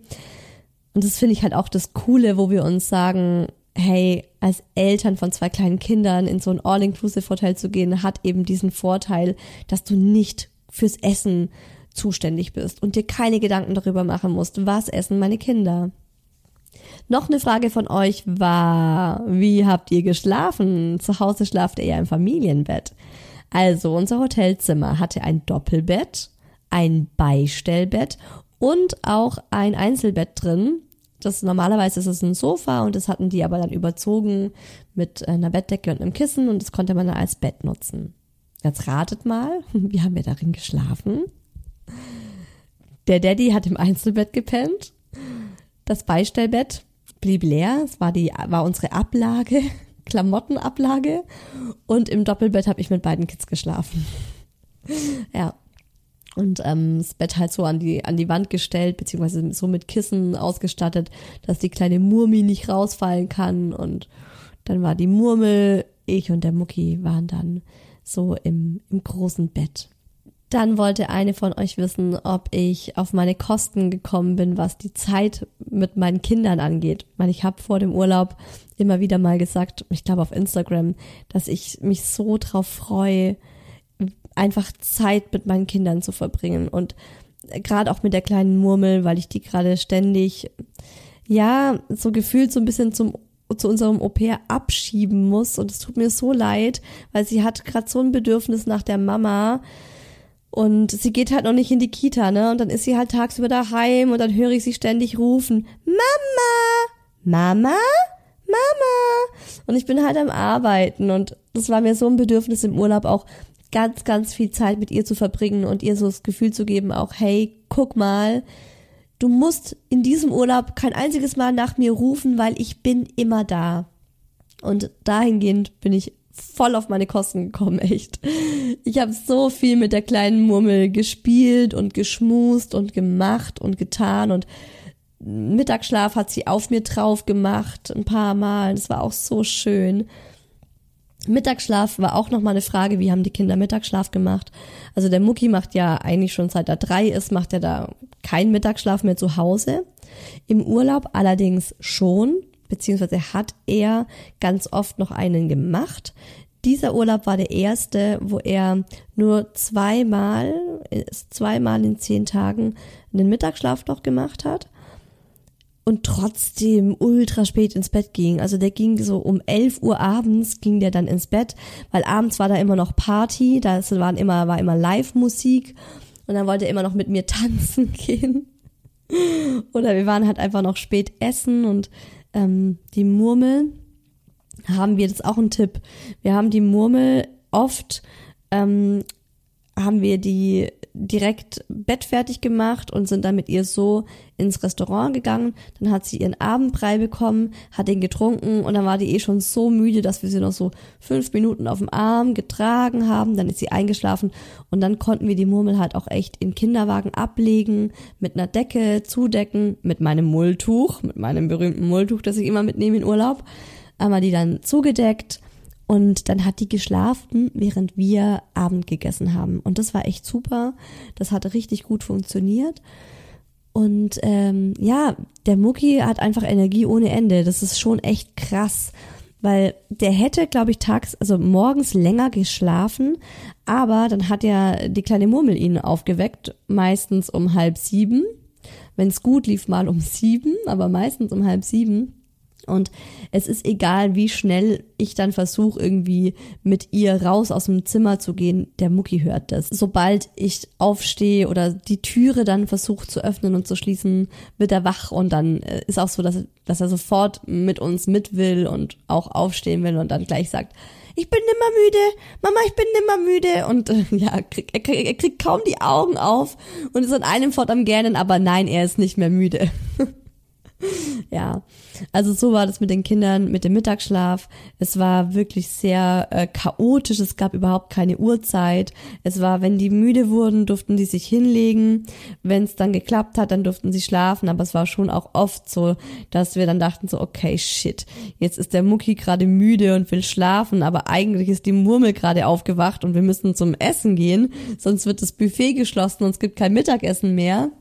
Und das finde ich halt auch das Coole, wo wir uns sagen, hey, als Eltern von zwei kleinen Kindern in so ein All-Inclusive-Hotel zu gehen, hat eben diesen Vorteil, dass du nicht fürs Essen zuständig bist und dir keine Gedanken darüber machen musst, was essen meine Kinder. Noch eine Frage von euch war, wie habt ihr geschlafen? Zu Hause schlaft ihr ja im Familienbett. Also unser Hotelzimmer hatte ein Doppelbett ein Beistellbett und auch ein Einzelbett drin. Das normalerweise ist es ein Sofa und das hatten die aber dann überzogen mit einer Bettdecke und einem Kissen und das konnte man dann als Bett nutzen. Jetzt ratet mal, wie haben wir darin geschlafen? Der Daddy hat im Einzelbett gepennt. Das Beistellbett blieb leer. Es war die, war unsere Ablage, Klamottenablage. Und im Doppelbett habe ich mit beiden Kids geschlafen. Ja und ähm, das Bett halt so an die an die Wand gestellt beziehungsweise so mit Kissen ausgestattet, dass die kleine Murmi nicht rausfallen kann und dann war die Murmel, ich und der Mucki waren dann so im im großen Bett. Dann wollte eine von euch wissen, ob ich auf meine Kosten gekommen bin, was die Zeit mit meinen Kindern angeht. Ich, meine, ich habe vor dem Urlaub immer wieder mal gesagt, ich glaube auf Instagram, dass ich mich so drauf freue, einfach Zeit mit meinen Kindern zu verbringen. Und gerade auch mit der kleinen Murmel, weil ich die gerade ständig, ja, so gefühlt so ein bisschen zum zu unserem Au-pair abschieben muss. Und es tut mir so leid, weil sie hat gerade so ein Bedürfnis nach der Mama. Und sie geht halt noch nicht in die Kita, ne? Und dann ist sie halt tagsüber daheim und dann höre ich sie ständig rufen, Mama, Mama, Mama. Und ich bin halt am Arbeiten. Und das war mir so ein Bedürfnis im Urlaub auch ganz, ganz viel Zeit mit ihr zu verbringen und ihr so das Gefühl zu geben, auch, hey, guck mal, du musst in diesem Urlaub kein einziges Mal nach mir rufen, weil ich bin immer da. Und dahingehend bin ich voll auf meine Kosten gekommen, echt. Ich habe so viel mit der kleinen Murmel gespielt und geschmust und gemacht und getan und Mittagsschlaf hat sie auf mir drauf gemacht, ein paar Mal. Das war auch so schön. Mittagsschlaf war auch nochmal eine Frage, wie haben die Kinder Mittagsschlaf gemacht? Also der Mucki macht ja eigentlich schon seit er drei ist, macht er da keinen Mittagsschlaf mehr zu Hause. Im Urlaub allerdings schon, beziehungsweise hat er ganz oft noch einen gemacht. Dieser Urlaub war der erste, wo er nur zweimal, zweimal in zehn Tagen einen Mittagsschlaf noch gemacht hat und trotzdem ultra spät ins Bett ging. Also der ging so um 11 Uhr abends ging der dann ins Bett, weil abends war da immer noch Party, da waren immer war immer Live Musik Und dann wollte er immer noch mit mir tanzen gehen. Oder wir waren halt einfach noch spät essen und ähm, die Murmel haben wir, das ist auch ein Tipp. Wir haben die Murmel oft, ähm, haben wir die direkt bettfertig gemacht und sind dann mit ihr so ins Restaurant gegangen. Dann hat sie ihren Abendbrei bekommen, hat den getrunken und dann war die eh schon so müde, dass wir sie noch so fünf Minuten auf dem Arm getragen haben. Dann ist sie eingeschlafen und dann konnten wir die Murmel halt auch echt in Kinderwagen ablegen, mit einer Decke zudecken, mit meinem Mulltuch, mit meinem berühmten Mulltuch, das ich immer mitnehme in Urlaub. Einmal die dann zugedeckt und dann hat die geschlafen, während wir Abend gegessen haben. Und das war echt super. Das hat richtig gut funktioniert. Und ähm, ja, der Mucki hat einfach Energie ohne Ende. Das ist schon echt krass. Weil der hätte, glaube ich, tags, also morgens länger geschlafen, aber dann hat ja die kleine Murmel ihn aufgeweckt, meistens um halb sieben. Wenn es gut lief, mal um sieben, aber meistens um halb sieben. Und es ist egal, wie schnell ich dann versuche, irgendwie mit ihr raus aus dem Zimmer zu gehen, der Mucki hört das. Sobald ich aufstehe oder die Türe dann versuche zu öffnen und zu schließen, wird er wach und dann äh, ist auch so, dass, dass er sofort mit uns mit will und auch aufstehen will und dann gleich sagt, ich bin nimmer müde, Mama, ich bin nimmer müde. Und äh, ja, krieg, er, krieg, er kriegt kaum die Augen auf und ist an einem fort am Gähnen, aber nein, er ist nicht mehr müde. ja, also so war das mit den Kindern, mit dem Mittagsschlaf. Es war wirklich sehr äh, chaotisch. Es gab überhaupt keine Uhrzeit. Es war, wenn die müde wurden, durften die sich hinlegen. Wenn es dann geklappt hat, dann durften sie schlafen. Aber es war schon auch oft so, dass wir dann dachten so, okay, shit, jetzt ist der Mucki gerade müde und will schlafen, aber eigentlich ist die Murmel gerade aufgewacht und wir müssen zum Essen gehen, sonst wird das Buffet geschlossen und es gibt kein Mittagessen mehr.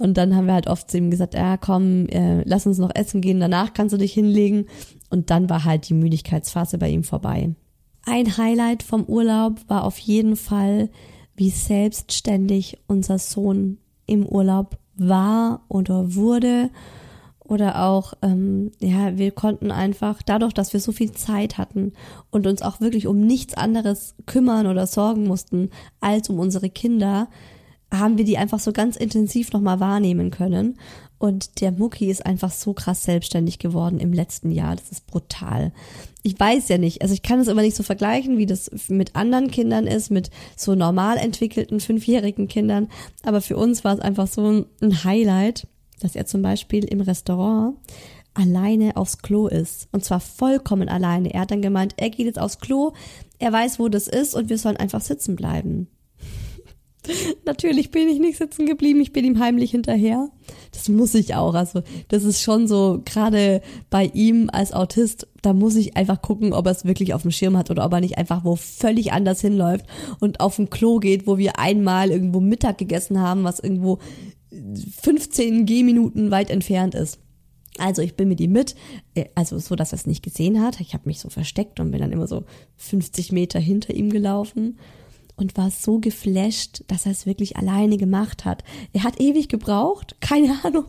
Und dann haben wir halt oft zu ihm gesagt, ja komm, äh, lass uns noch essen gehen, danach kannst du dich hinlegen. Und dann war halt die Müdigkeitsphase bei ihm vorbei. Ein Highlight vom Urlaub war auf jeden Fall, wie selbstständig unser Sohn im Urlaub war oder wurde. Oder auch, ähm, ja, wir konnten einfach, dadurch, dass wir so viel Zeit hatten und uns auch wirklich um nichts anderes kümmern oder sorgen mussten als um unsere Kinder, haben wir die einfach so ganz intensiv nochmal wahrnehmen können. Und der Mucki ist einfach so krass selbstständig geworden im letzten Jahr. Das ist brutal. Ich weiß ja nicht, also ich kann es aber nicht so vergleichen, wie das mit anderen Kindern ist, mit so normal entwickelten fünfjährigen Kindern. Aber für uns war es einfach so ein Highlight, dass er zum Beispiel im Restaurant alleine aufs Klo ist. Und zwar vollkommen alleine. Er hat dann gemeint, er geht jetzt aufs Klo, er weiß, wo das ist und wir sollen einfach sitzen bleiben. Natürlich bin ich nicht sitzen geblieben, ich bin ihm heimlich hinterher. Das muss ich auch. Also, das ist schon so, gerade bei ihm als Autist, da muss ich einfach gucken, ob er es wirklich auf dem Schirm hat oder ob er nicht einfach wo völlig anders hinläuft und auf dem Klo geht, wo wir einmal irgendwo Mittag gegessen haben, was irgendwo 15 Gehminuten weit entfernt ist. Also ich bin mit ihm mit, äh, also so, dass er es nicht gesehen hat. Ich habe mich so versteckt und bin dann immer so 50 Meter hinter ihm gelaufen und war so geflasht, dass er es wirklich alleine gemacht hat. Er hat ewig gebraucht, keine Ahnung,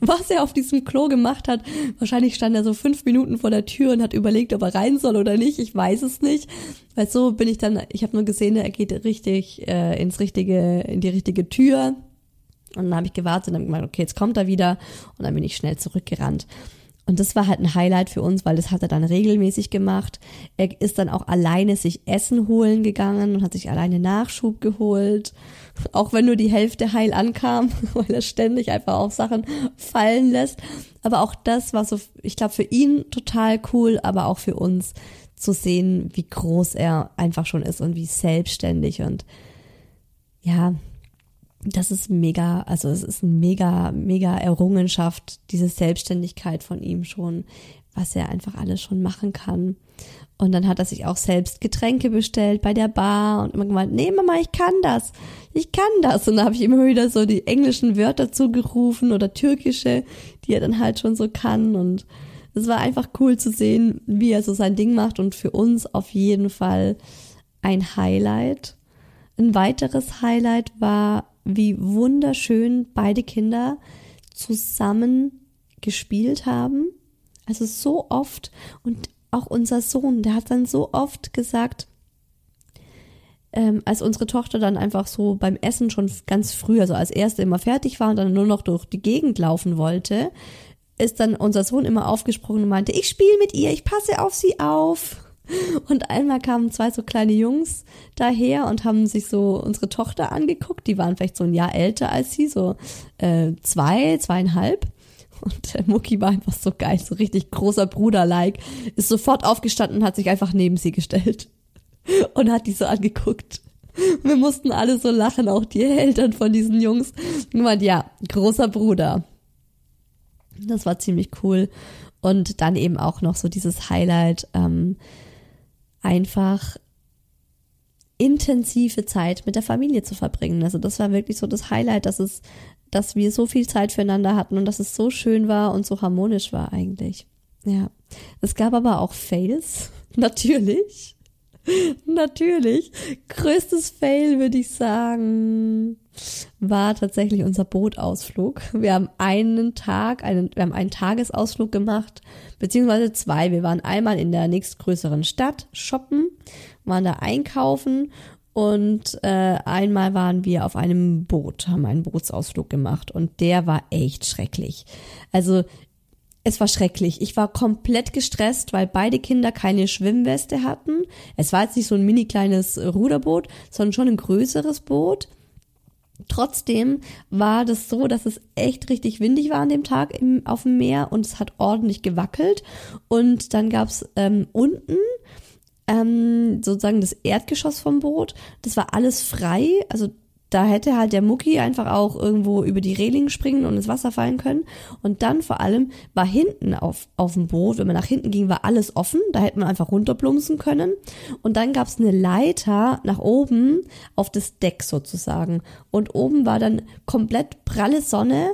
was er auf diesem Klo gemacht hat. Wahrscheinlich stand er so fünf Minuten vor der Tür und hat überlegt, ob er rein soll oder nicht. Ich weiß es nicht. Weil so bin ich dann, ich habe nur gesehen, er geht richtig äh, ins richtige, in die richtige Tür. Und dann habe ich gewartet und dann gemeint, okay, jetzt kommt er wieder. Und dann bin ich schnell zurückgerannt. Und das war halt ein Highlight für uns, weil das hat er dann regelmäßig gemacht. Er ist dann auch alleine sich Essen holen gegangen und hat sich alleine Nachschub geholt. Auch wenn nur die Hälfte heil ankam, weil er ständig einfach auch Sachen fallen lässt. Aber auch das war so, ich glaube, für ihn total cool, aber auch für uns zu sehen, wie groß er einfach schon ist und wie selbstständig und ja, das ist mega, also es ist eine mega, mega Errungenschaft, diese Selbstständigkeit von ihm schon, was er einfach alles schon machen kann. Und dann hat er sich auch selbst Getränke bestellt bei der Bar und immer gemeint, nee Mama, ich kann das, ich kann das. Und da habe ich immer wieder so die englischen Wörter zugerufen oder türkische, die er dann halt schon so kann. Und es war einfach cool zu sehen, wie er so sein Ding macht und für uns auf jeden Fall ein Highlight. Ein weiteres Highlight war wie wunderschön beide Kinder zusammen gespielt haben. Also so oft und auch unser Sohn, der hat dann so oft gesagt, ähm, als unsere Tochter dann einfach so beim Essen schon ganz früh, also als erste immer fertig war und dann nur noch durch die Gegend laufen wollte, ist dann unser Sohn immer aufgesprungen und meinte, ich spiele mit ihr, ich passe auf sie auf. Und einmal kamen zwei so kleine Jungs daher und haben sich so unsere Tochter angeguckt. Die waren vielleicht so ein Jahr älter als sie, so äh, zwei, zweieinhalb. Und der Mucki war einfach so geil, so richtig großer Bruder-like. Ist sofort aufgestanden und hat sich einfach neben sie gestellt. Und hat die so angeguckt. Wir mussten alle so lachen, auch die Eltern von diesen Jungs. Und meint, ja, großer Bruder. Das war ziemlich cool. Und dann eben auch noch so dieses Highlight, ähm, einfach intensive Zeit mit der Familie zu verbringen. Also das war wirklich so das Highlight, dass es, dass wir so viel Zeit füreinander hatten und dass es so schön war und so harmonisch war eigentlich. Ja. Es gab aber auch Fails, natürlich. Natürlich. Größtes Fail, würde ich sagen, war tatsächlich unser Bootausflug. Wir haben einen Tag, einen, wir haben einen Tagesausflug gemacht, beziehungsweise zwei. Wir waren einmal in der nächstgrößeren Stadt shoppen, waren da einkaufen und äh, einmal waren wir auf einem Boot, haben einen Bootsausflug gemacht und der war echt schrecklich. Also es war schrecklich. Ich war komplett gestresst, weil beide Kinder keine Schwimmweste hatten. Es war jetzt nicht so ein mini kleines Ruderboot, sondern schon ein größeres Boot. Trotzdem war das so, dass es echt richtig windig war an dem Tag im, auf dem Meer und es hat ordentlich gewackelt. Und dann gab's ähm, unten ähm, sozusagen das Erdgeschoss vom Boot. Das war alles frei. Also da hätte halt der Mucki einfach auch irgendwo über die Reling springen und ins Wasser fallen können. Und dann vor allem war hinten auf, auf dem Boot, wenn man nach hinten ging, war alles offen. Da hätte man einfach runterplumpsen können. Und dann gab's eine Leiter nach oben auf das Deck sozusagen. Und oben war dann komplett pralle Sonne.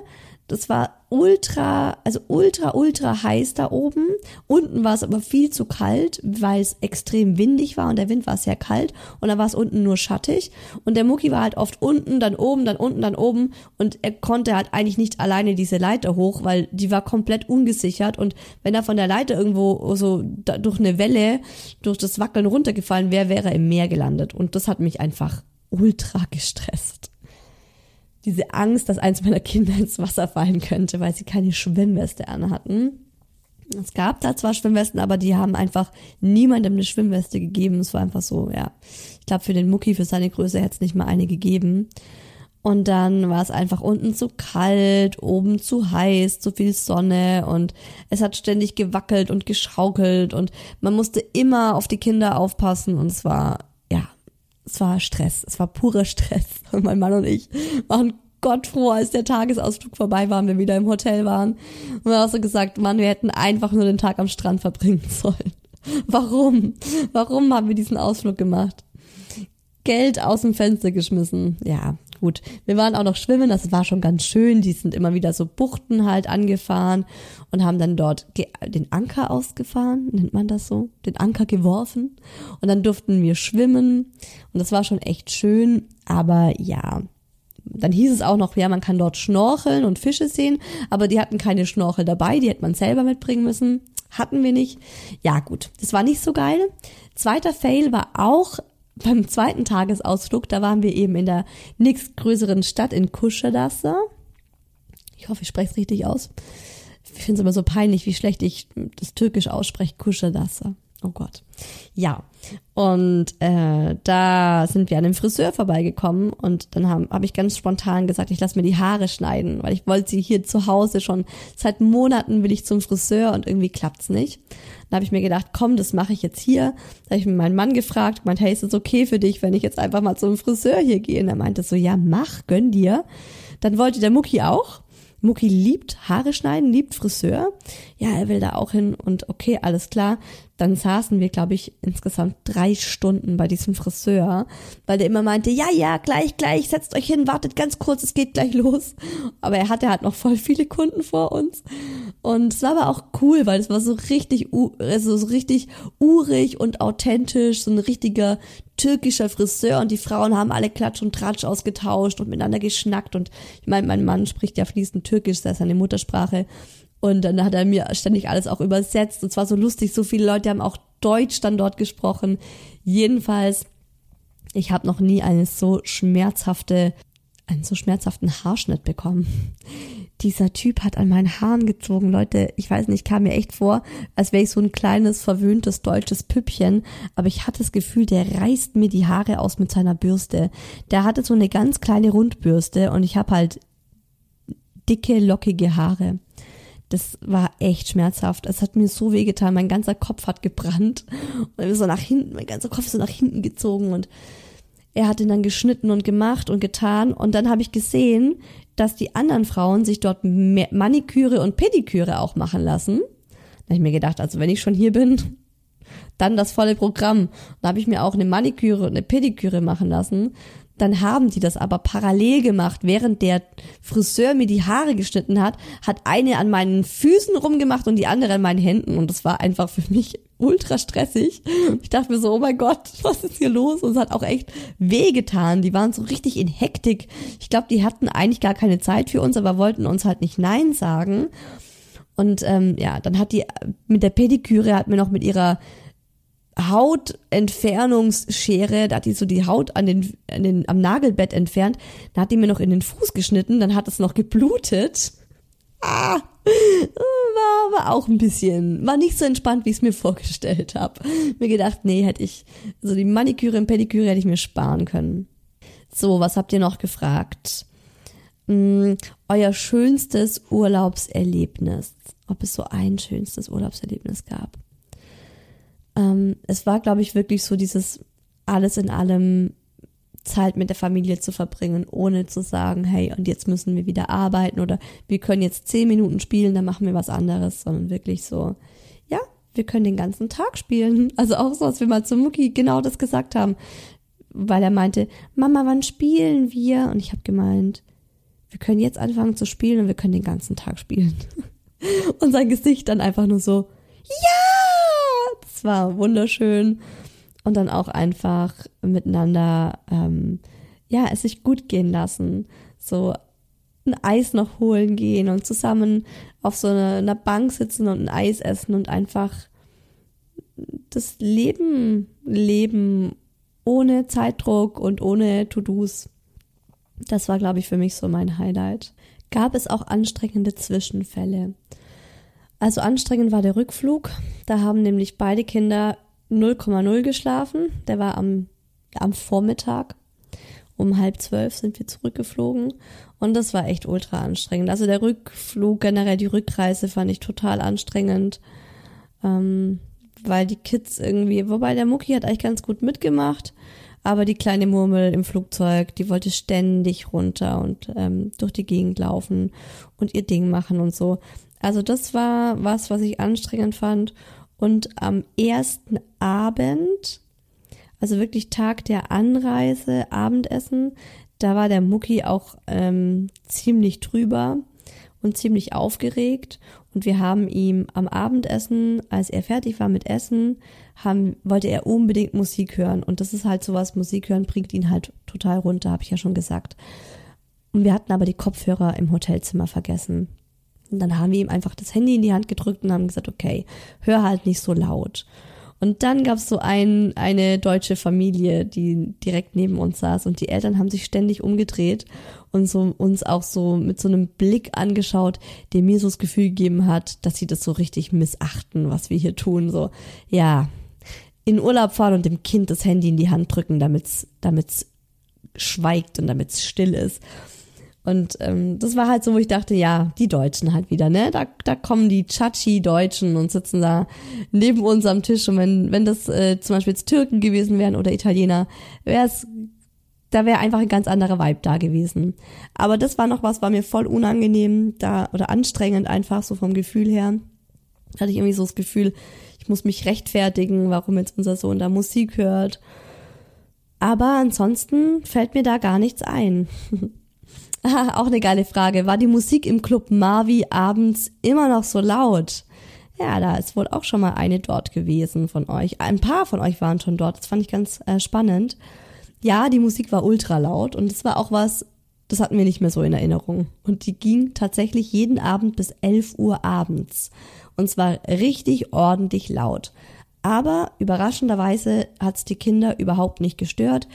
Das war ultra, also ultra, ultra heiß da oben. Unten war es aber viel zu kalt, weil es extrem windig war und der Wind war sehr kalt. Und dann war es unten nur schattig. Und der Mucki war halt oft unten, dann oben, dann unten, dann oben. Und er konnte halt eigentlich nicht alleine diese Leiter hoch, weil die war komplett ungesichert. Und wenn er von der Leiter irgendwo so durch eine Welle, durch das Wackeln runtergefallen wäre, wäre er im Meer gelandet. Und das hat mich einfach ultra gestresst diese Angst, dass eins meiner Kinder ins Wasser fallen könnte, weil sie keine Schwimmweste anhatten. Es gab da zwar Schwimmwesten, aber die haben einfach niemandem eine Schwimmweste gegeben. Es war einfach so, ja. Ich glaube, für den Mucki, für seine Größe hätte es nicht mal eine gegeben. Und dann war es einfach unten zu kalt, oben zu heiß, zu viel Sonne und es hat ständig gewackelt und geschaukelt und man musste immer auf die Kinder aufpassen und es war es war Stress, es war purer Stress. Und mein Mann und ich waren Gott froh, als der Tagesausflug vorbei war und wir wieder im Hotel waren. Und wir haben so gesagt, Mann, wir hätten einfach nur den Tag am Strand verbringen sollen. Warum? Warum haben wir diesen Ausflug gemacht? Geld aus dem Fenster geschmissen. Ja, gut. Wir waren auch noch schwimmen, das war schon ganz schön. Die sind immer wieder so Buchten halt angefahren und haben dann dort den Anker ausgefahren, nennt man das so, den Anker geworfen. Und dann durften wir schwimmen und das war schon echt schön. Aber ja, dann hieß es auch noch, ja, man kann dort schnorcheln und Fische sehen, aber die hatten keine Schnorchel dabei, die hätte man selber mitbringen müssen. Hatten wir nicht. Ja, gut, das war nicht so geil. Zweiter Fail war auch beim zweiten Tagesausflug, da waren wir eben in der nächstgrößeren Stadt in Kuschadasse. Ich hoffe, ich spreche es richtig aus. Ich finde es immer so peinlich, wie schlecht ich das Türkisch ausspreche, Kuschadasse. Oh Gott. Ja. Und äh, da sind wir an einem Friseur vorbeigekommen und dann habe hab ich ganz spontan gesagt, ich lasse mir die Haare schneiden, weil ich wollte sie hier zu Hause schon seit Monaten will ich zum Friseur und irgendwie klappt's nicht. Dann habe ich mir gedacht, komm, das mache ich jetzt hier. Da habe ich meinen Mann gefragt, meint, hey, ist es okay für dich, wenn ich jetzt einfach mal zum Friseur hier gehe? Und er meinte so, ja, mach, gönn dir. Dann wollte der Mucki auch. Mucki liebt Haare schneiden, liebt Friseur. Ja, er will da auch hin und okay, alles klar. Dann saßen wir, glaube ich, insgesamt drei Stunden bei diesem Friseur, weil der immer meinte, ja, ja, gleich, gleich, setzt euch hin, wartet ganz kurz, es geht gleich los. Aber er hatte halt noch voll viele Kunden vor uns. Und es war aber auch cool, weil es war so richtig, also so richtig urig und authentisch, so ein richtiger türkischer Friseur und die Frauen haben alle Klatsch und Tratsch ausgetauscht und miteinander geschnackt und ich meine, mein Mann spricht ja fließend Türkisch, das ist seine Muttersprache und dann hat er mir ständig alles auch übersetzt und zwar so lustig, so viele Leute haben auch Deutsch dann dort gesprochen. Jedenfalls Ich habe noch nie eine so schmerzhafte, einen so schmerzhaften Haarschnitt bekommen. Dieser Typ hat an meinen Haaren gezogen, Leute. Ich weiß nicht, kam mir echt vor, als wäre ich so ein kleines, verwöhntes deutsches Püppchen. Aber ich hatte das Gefühl, der reißt mir die Haare aus mit seiner Bürste. Der hatte so eine ganz kleine Rundbürste und ich habe halt dicke, lockige Haare. Das war echt schmerzhaft. Es hat mir so wehgetan. Mein ganzer Kopf hat gebrannt. Und so nach hinten, mein ganzer Kopf ist so nach hinten gezogen und er hat ihn dann geschnitten und gemacht und getan. Und dann habe ich gesehen, dass die anderen Frauen sich dort Maniküre und Pediküre auch machen lassen. Da habe ich mir gedacht, also wenn ich schon hier bin, dann das volle Programm. Da habe ich mir auch eine Maniküre und eine Pediküre machen lassen. Dann haben die das aber parallel gemacht, während der Friseur mir die Haare geschnitten hat, hat eine an meinen Füßen rumgemacht und die andere an meinen Händen und das war einfach für mich ultra stressig. Ich dachte mir so, oh mein Gott, was ist hier los? Und es hat auch echt wehgetan. Die waren so richtig in Hektik. Ich glaube, die hatten eigentlich gar keine Zeit für uns, aber wollten uns halt nicht Nein sagen. Und ähm, ja, dann hat die mit der Pediküre hat mir noch mit ihrer Hautentfernungsschere, da hat die so die Haut an den, an den, am Nagelbett entfernt, dann hat die mir noch in den Fuß geschnitten, dann hat es noch geblutet. Ah, war aber auch ein bisschen, war nicht so entspannt, wie ich es mir vorgestellt habe. Mir gedacht, nee, hätte ich, so die Maniküre und Pediküre hätte ich mir sparen können. So, was habt ihr noch gefragt? Hm, euer schönstes Urlaubserlebnis. Ob es so ein schönstes Urlaubserlebnis gab. Ähm, es war, glaube ich, wirklich so dieses alles in allem Zeit mit der Familie zu verbringen, ohne zu sagen, hey, und jetzt müssen wir wieder arbeiten oder wir können jetzt zehn Minuten spielen, dann machen wir was anderes, sondern wirklich so, ja, wir können den ganzen Tag spielen. Also auch so, als wir mal zu Mucki genau das gesagt haben, weil er meinte, Mama, wann spielen wir? Und ich habe gemeint, wir können jetzt anfangen zu spielen und wir können den ganzen Tag spielen. Und sein Gesicht dann einfach nur so, ja, das war wunderschön und dann auch einfach miteinander, ähm, ja, es sich gut gehen lassen. So ein Eis noch holen gehen und zusammen auf so einer, einer Bank sitzen und ein Eis essen und einfach das Leben leben ohne Zeitdruck und ohne To-Dos. Das war, glaube ich, für mich so mein Highlight. Gab es auch anstrengende Zwischenfälle? Also anstrengend war der Rückflug. Da haben nämlich beide Kinder 0,0 geschlafen. Der war am, am Vormittag. Um halb zwölf sind wir zurückgeflogen. Und das war echt ultra anstrengend. Also der Rückflug, generell die Rückreise fand ich total anstrengend. Ähm, weil die Kids irgendwie, wobei der Mucki hat eigentlich ganz gut mitgemacht, aber die kleine Murmel im Flugzeug, die wollte ständig runter und ähm, durch die Gegend laufen und ihr Ding machen und so. Also das war was, was ich anstrengend fand. Und am ersten Abend, also wirklich Tag der Anreise, Abendessen, da war der Mucki auch ähm, ziemlich drüber und ziemlich aufgeregt. Und wir haben ihm am Abendessen, als er fertig war mit Essen, haben, wollte er unbedingt Musik hören. Und das ist halt sowas, Musik hören bringt ihn halt total runter, habe ich ja schon gesagt. Und wir hatten aber die Kopfhörer im Hotelzimmer vergessen. Und dann haben wir ihm einfach das Handy in die Hand gedrückt und haben gesagt, okay, hör halt nicht so laut. Und dann gab es so ein, eine deutsche Familie, die direkt neben uns saß und die Eltern haben sich ständig umgedreht und so uns auch so mit so einem Blick angeschaut, der mir so das Gefühl gegeben hat, dass sie das so richtig missachten, was wir hier tun. So, ja, in Urlaub fahren und dem Kind das Handy in die Hand drücken, damit's, damit's schweigt und damit's still ist. Und ähm, das war halt so, wo ich dachte, ja, die Deutschen halt wieder, ne? Da, da kommen die Chachi-Deutschen und sitzen da neben uns am Tisch. Und wenn, wenn das äh, zum Beispiel jetzt Türken gewesen wären oder Italiener, wäre es, da wäre einfach ein ganz anderer Vibe da gewesen. Aber das war noch was, war mir voll unangenehm da oder anstrengend einfach, so vom Gefühl her. Hatte ich irgendwie so das Gefühl, ich muss mich rechtfertigen, warum jetzt unser Sohn da Musik hört. Aber ansonsten fällt mir da gar nichts ein. auch eine geile Frage. War die Musik im Club Marvi abends immer noch so laut? Ja, da ist wohl auch schon mal eine dort gewesen von euch. Ein paar von euch waren schon dort. Das fand ich ganz äh, spannend. Ja, die Musik war ultra laut und es war auch was, das hatten wir nicht mehr so in Erinnerung. Und die ging tatsächlich jeden Abend bis 11 Uhr abends. Und zwar richtig ordentlich laut. Aber überraschenderweise hat's die Kinder überhaupt nicht gestört.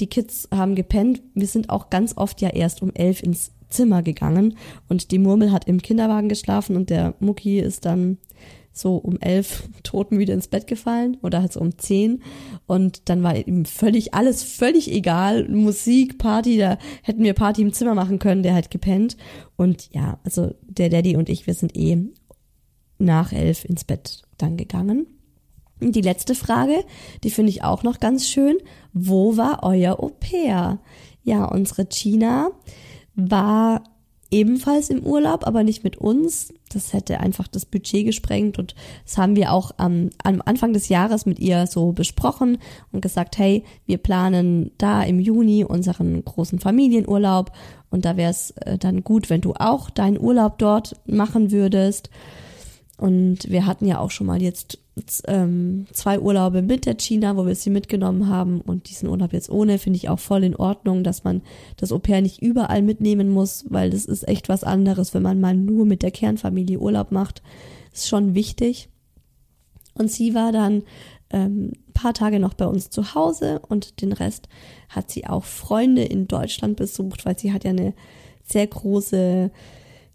Die Kids haben gepennt. Wir sind auch ganz oft ja erst um elf ins Zimmer gegangen. Und die Murmel hat im Kinderwagen geschlafen und der Mucki ist dann so um elf totenmüde ins Bett gefallen oder halt so um zehn. Und dann war ihm völlig alles völlig egal. Musik Party da hätten wir Party im Zimmer machen können der hat gepennt. Und ja also der Daddy und ich wir sind eh nach elf ins Bett dann gegangen die letzte Frage die finde ich auch noch ganz schön wo war euer Au pair ja unsere China war ebenfalls im Urlaub, aber nicht mit uns. Das hätte einfach das Budget gesprengt und das haben wir auch am, am Anfang des Jahres mit ihr so besprochen und gesagt, hey, wir planen da im Juni unseren großen Familienurlaub und da wäre es äh, dann gut, wenn du auch deinen Urlaub dort machen würdest. Und wir hatten ja auch schon mal jetzt ähm, zwei Urlaube mit der China, wo wir sie mitgenommen haben und diesen Urlaub jetzt ohne, finde ich auch voll in Ordnung, dass man das Au pair nicht überall mitnehmen muss, weil das ist echt was anderes, wenn man mal nur mit der Kernfamilie Urlaub macht. Ist schon wichtig. Und sie war dann ähm, paar Tage noch bei uns zu Hause und den Rest hat sie auch Freunde in Deutschland besucht, weil sie hat ja eine sehr große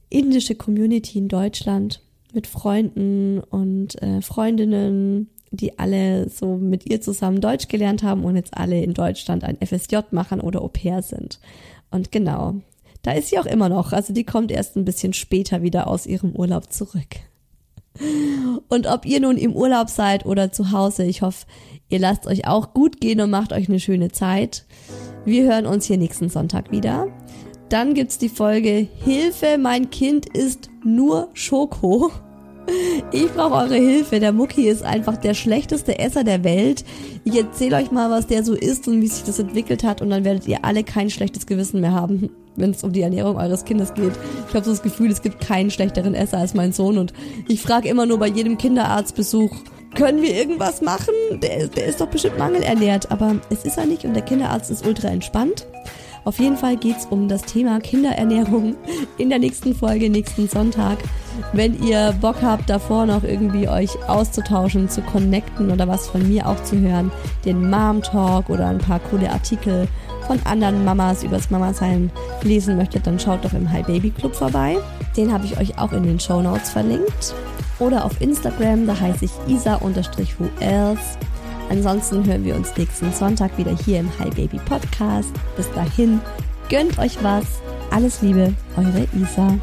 indische Community in Deutschland mit Freunden und äh, Freundinnen, die alle so mit ihr zusammen Deutsch gelernt haben und jetzt alle in Deutschland ein FSJ machen oder Au pair sind. Und genau, da ist sie auch immer noch. Also die kommt erst ein bisschen später wieder aus ihrem Urlaub zurück. Und ob ihr nun im Urlaub seid oder zu Hause, ich hoffe, ihr lasst euch auch gut gehen und macht euch eine schöne Zeit. Wir hören uns hier nächsten Sonntag wieder. Dann gibt's die Folge Hilfe, mein Kind ist nur Schoko. Ich brauche eure Hilfe. Der Mucki ist einfach der schlechteste Esser der Welt. Ich erzähle euch mal, was der so ist und wie sich das entwickelt hat und dann werdet ihr alle kein schlechtes Gewissen mehr haben, wenn es um die Ernährung eures Kindes geht. Ich habe so das Gefühl, es gibt keinen schlechteren Esser als mein Sohn und ich frage immer nur bei jedem Kinderarztbesuch, können wir irgendwas machen? Der, der ist doch bestimmt mangelernährt, aber es ist er nicht und der Kinderarzt ist ultra entspannt. Auf jeden Fall geht's um das Thema Kinderernährung in der nächsten Folge, nächsten Sonntag. Wenn ihr Bock habt, davor noch irgendwie euch auszutauschen, zu connecten oder was von mir auch zu hören, den Mom Talk oder ein paar coole Artikel von anderen Mamas übers Mama-Sein lesen möchtet, dann schaut doch im Hi Baby Club vorbei. Den habe ich euch auch in den Show Notes verlinkt. Oder auf Instagram, da heiße ich isa-who else. Ansonsten hören wir uns nächsten Sonntag wieder hier im Hi Baby Podcast. Bis dahin, gönnt euch was. Alles Liebe, eure Isa.